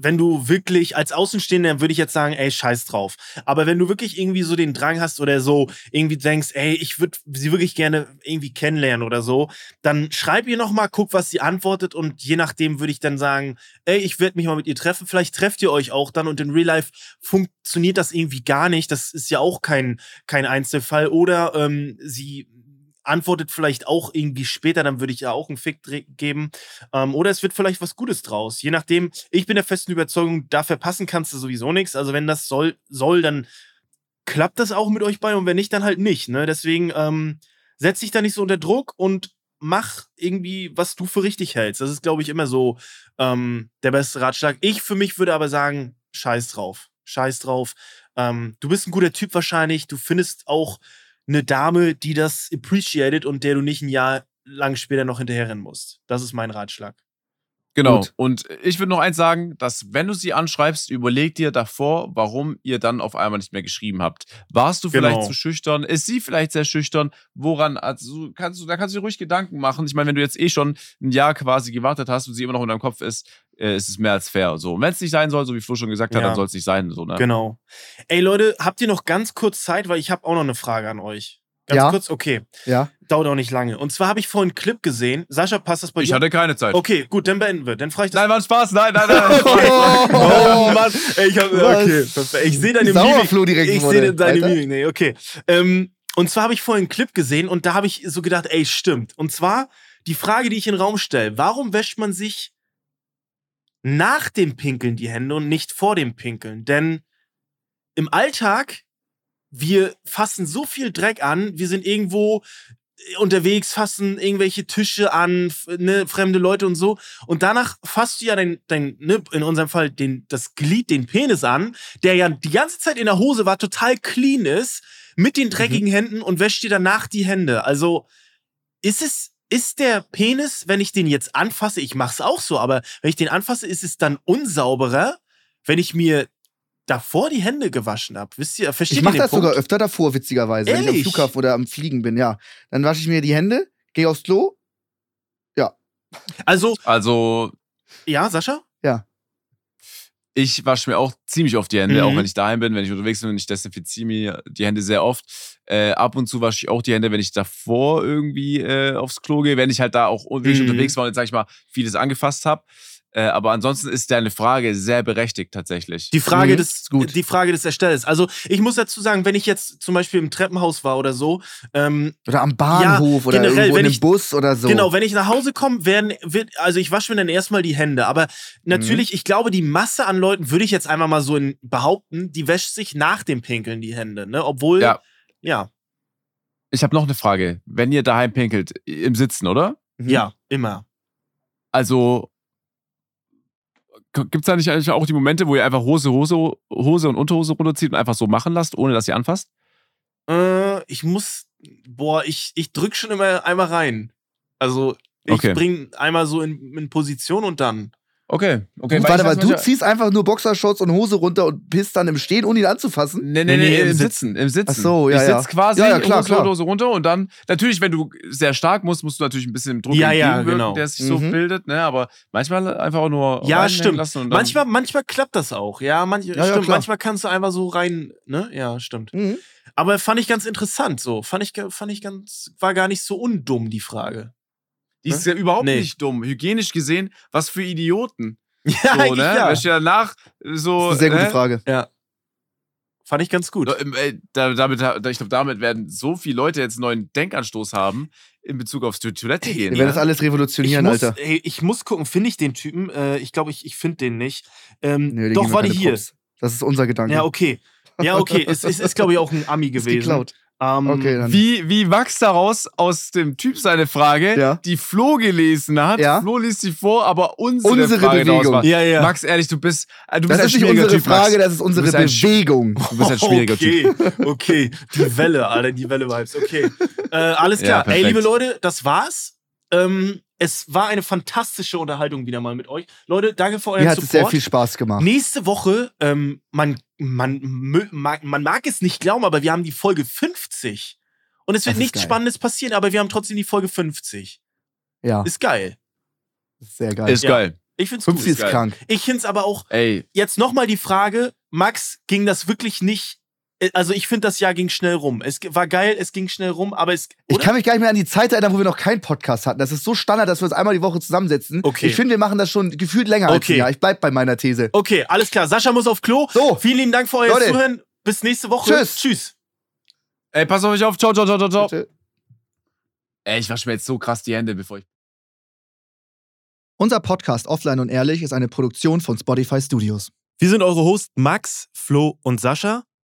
wenn du wirklich als Außenstehender würde ich jetzt sagen, ey, scheiß drauf. Aber wenn du wirklich irgendwie so den Drang hast oder so irgendwie denkst, ey, ich würde sie wirklich gerne irgendwie kennenlernen oder so, dann schreib ihr noch mal, guck, was sie antwortet und je nachdem würde ich dann sagen, ey, ich werde mich mal mit ihr treffen. Vielleicht trefft ihr euch auch dann und in Real Life funktioniert das irgendwie gar nicht. Das ist ja auch kein kein Einzelfall. Oder ähm, sie antwortet vielleicht auch irgendwie später, dann würde ich ja auch einen Fick geben. Ähm, oder es wird vielleicht was Gutes draus. Je nachdem, ich bin der festen Überzeugung, da verpassen kannst du sowieso nichts. Also wenn das soll, soll, dann klappt das auch mit euch bei und wenn nicht, dann halt nicht. Ne? Deswegen ähm, setz dich da nicht so unter Druck und mach irgendwie, was du für richtig hältst. Das ist, glaube ich, immer so ähm, der beste Ratschlag. Ich für mich würde aber sagen, scheiß drauf. Scheiß drauf. Ähm, du bist ein guter Typ wahrscheinlich. Du findest auch eine Dame, die das appreciated und der du nicht ein Jahr lang später noch hinterherrennen musst. Das ist mein Ratschlag. Genau. Gut. Und ich würde noch eins sagen, dass wenn du sie anschreibst, überleg dir davor, warum ihr dann auf einmal nicht mehr geschrieben habt. Warst du vielleicht Genau. zu schüchtern? Ist sie vielleicht sehr schüchtern? Woran, also kannst du, da kannst du dir ruhig Gedanken machen. Ich meine, wenn du jetzt eh schon ein Jahr quasi gewartet hast und sie immer noch in deinem Kopf ist, äh, ist es mehr als fair. So, wenn es nicht sein soll, so wie Flo schon gesagt hat, Ja. dann soll es nicht sein. So, ne? Genau. Ey Leute, habt ihr noch ganz kurz Zeit, weil ich habe auch noch eine Frage an euch. Ganz Ja. kurz, okay. Ja. Dauert auch nicht lange. Und zwar habe ich vorhin einen Clip gesehen. Sascha, passt das bei Ich dir? hatte keine Zeit. Okay, gut, dann beenden wir. Dann frage ich das. Nein, war ein Spaß. Nein, nein, nein. [laughs] Oh Mann, Ey, ich, hab, Was? okay, perfekt. ich sehe deine Sauer, Mimik. Direkt ich sehe deine Weiter? Mimik. Nee, okay. Ähm, und zwar habe ich vorhin einen Clip gesehen und da habe ich so gedacht, ey, stimmt. Und zwar die Frage, die ich in den Raum stelle: Warum wäscht man sich nach dem Pinkeln die Hände und nicht vor dem Pinkeln? Denn im Alltag, wir fassen so viel Dreck an, wir sind irgendwo unterwegs, fassen irgendwelche Tische an, ne, fremde Leute und so. Und danach fasst du ja dein, dein ne, in unserem Fall den, das Glied, den Penis an, der ja die ganze Zeit in der Hose war, total clean ist, mit den dreckigen Händen und wäscht dir danach die Hände. Also ist es, ist der Penis, wenn ich den jetzt anfasse, ich mach's auch so, aber wenn ich den anfasse, ist es dann unsauberer, wenn ich mir davor die Hände gewaschen habe. Wisst ihr, versteht Ich ihr mache das Punkt? sogar öfter davor, witzigerweise, wenn ich am Ehrlich? Flughafen oder am Fliegen bin, ja. Dann wasche ich mir die Hände geh aufs Klo. Also, Also, ja, Sascha? ich wasche mir auch ziemlich oft die Hände, Mhm. auch wenn ich daheim bin, wenn ich unterwegs bin, ich desinfiziere mir die Hände sehr oft. Äh, ab und zu wasche ich auch die Hände, wenn ich davor irgendwie äh, aufs Klo gehe, wenn ich halt da auch Mhm. unterwegs war und, sag ich mal, vieles angefasst habe. Äh, aber ansonsten ist deine Frage sehr berechtigt tatsächlich. Die Frage, Mhm, des, gut. die Frage des Erstellers. Also, ich muss dazu sagen, wenn ich jetzt zum Beispiel im Treppenhaus war oder so, ähm, Oder am Bahnhof oder generell, irgendwo in einem ich- Bus oder so. Genau, wenn ich nach Hause komme, werden, wird, also ich wasche mir dann erstmal die Hände. Aber natürlich, ich glaube, die Masse an Leuten, würde ich jetzt einmal mal so in, behaupten, die wäscht sich nach dem Pinkeln die Hände, ne? Obwohl, Ja. ja, Ich habe noch eine Frage. Wenn ihr daheim pinkelt, im Sitzen, oder? Mhm. ja, immer. Also gibt es da nicht eigentlich auch die Momente, wo ihr einfach Hose, Hose, Hose und Unterhose runterzieht und einfach so machen lasst, ohne dass ihr anfasst? Äh, ich muss, boah, ich, ich drück schon immer einmal rein. Also, ich Okay. bring einmal so in, in Position und dann. Okay, okay. Warte mal, du ziehst einfach nur Boxershorts und Hose runter und pisst dann im Stehen, ohne ihn anzufassen? Nee, Nee, nee, nee, im im Sitzen, im Sitzen. Ach so, ja, Ich ja. sitze quasi, Ja, ja, klar, Hose, klar. Hose runter und dann, natürlich, wenn du sehr stark musst, musst du natürlich ein bisschen Druck Ja, ja, genau. der sich so Mhm. bildet, ne? aber manchmal einfach auch nur Ja, stimmt. lassen und dann, Manchmal, manchmal klappt das auch, ja. Manch, Ja, ja, stimmt, klar. manchmal kannst du einfach so rein, ne? Ja, stimmt. Mhm. Aber fand ich ganz interessant so. Fand ich, fand ich ganz, war gar nicht so undumm, die Frage. Die ist ja überhaupt Nee. nicht dumm. Hygienisch gesehen, was für Idioten. [laughs] Ja, So, eigentlich ne? ja. Weißt du, danach so. Das ist eine sehr gute ne? Frage. Fand ich ganz gut. Da- ähm, da- Damit, ich glaube, damit werden so viele Leute jetzt einen neuen Denkanstoß haben in Bezug aufs To- Toilette gehen. Wir werden ne? das alles Ich revolutionieren, muss, Alter. ey, ich muss gucken, finde ich den Typen? Äh, ich glaube, ich, ich finde den nicht. Ähm, Nö, den doch, geben wir war die keine hier. Props. Das ist unser Gedanke. Ja, okay. Ja, okay. es ist, ist glaube ich, auch ein Ami [laughs] Ist gewesen. geklaut. Ähm, Okay, dann. Wie, wie wächst daraus aus dem Typ seine Frage, Ja. die Flo gelesen hat? Ja. Flo liest sie vor, aber unsere, Unsere Frage Bewegung. war. Ja, ja. Max, ehrlich, du bist, du bist Das ein ist nicht schwieriger unsere Typ, Max. Frage, das ist unsere Sch- Bewegung. Du bist ein schwieriger [laughs] okay, Typ. okay. Die Welle, Alter, die Welle-Vibes. Okay. Äh, alles Ja, klar. Ey, perfekt. liebe Leute, das war's. Ähm, es war eine fantastische Unterhaltung wieder mal mit euch. Leute, danke für euren Mir hat es Support. sehr viel Spaß gemacht. Nächste Woche, ähm, man, man, mag, man mag es nicht glauben, aber wir haben die Folge 50. Und es wird ist nichts geil. Spannendes passieren, aber wir haben trotzdem die Folge 50. Ja, Ist geil. sehr geil. Ist Ja. geil. Ich find's gut. 50 ist geil. krank. Ich find's aber auch, Ey, jetzt nochmal die Frage, Max, ging das wirklich nicht, also ich finde, das Jahr ging schnell rum. Es war geil, es ging schnell rum, aber es, Ich oder? kann mich gar nicht mehr an die Zeit erinnern, wo wir noch keinen Podcast hatten. Das ist so Standard, dass wir uns einmal die Woche zusammensetzen. Okay. Ich finde, wir machen das schon gefühlt länger als Okay. ein Jahr. Ich bleib bei meiner These. Okay, alles klar. Sascha muss auf Klo. So. Vielen lieben Dank für euer Leute. Zuhören. Bis nächste Woche. Tschüss. Tschüss. ey, pass auf euch auf. Ciao, ciao, ciao, ciao, ciao. Bitte. Ey, ich wasche mir jetzt so krass die Hände, bevor ich. Unser Podcast Offline und Ehrlich ist eine Produktion von Spotify Studios. Wir sind eure Hosts Max, Flo und Sascha.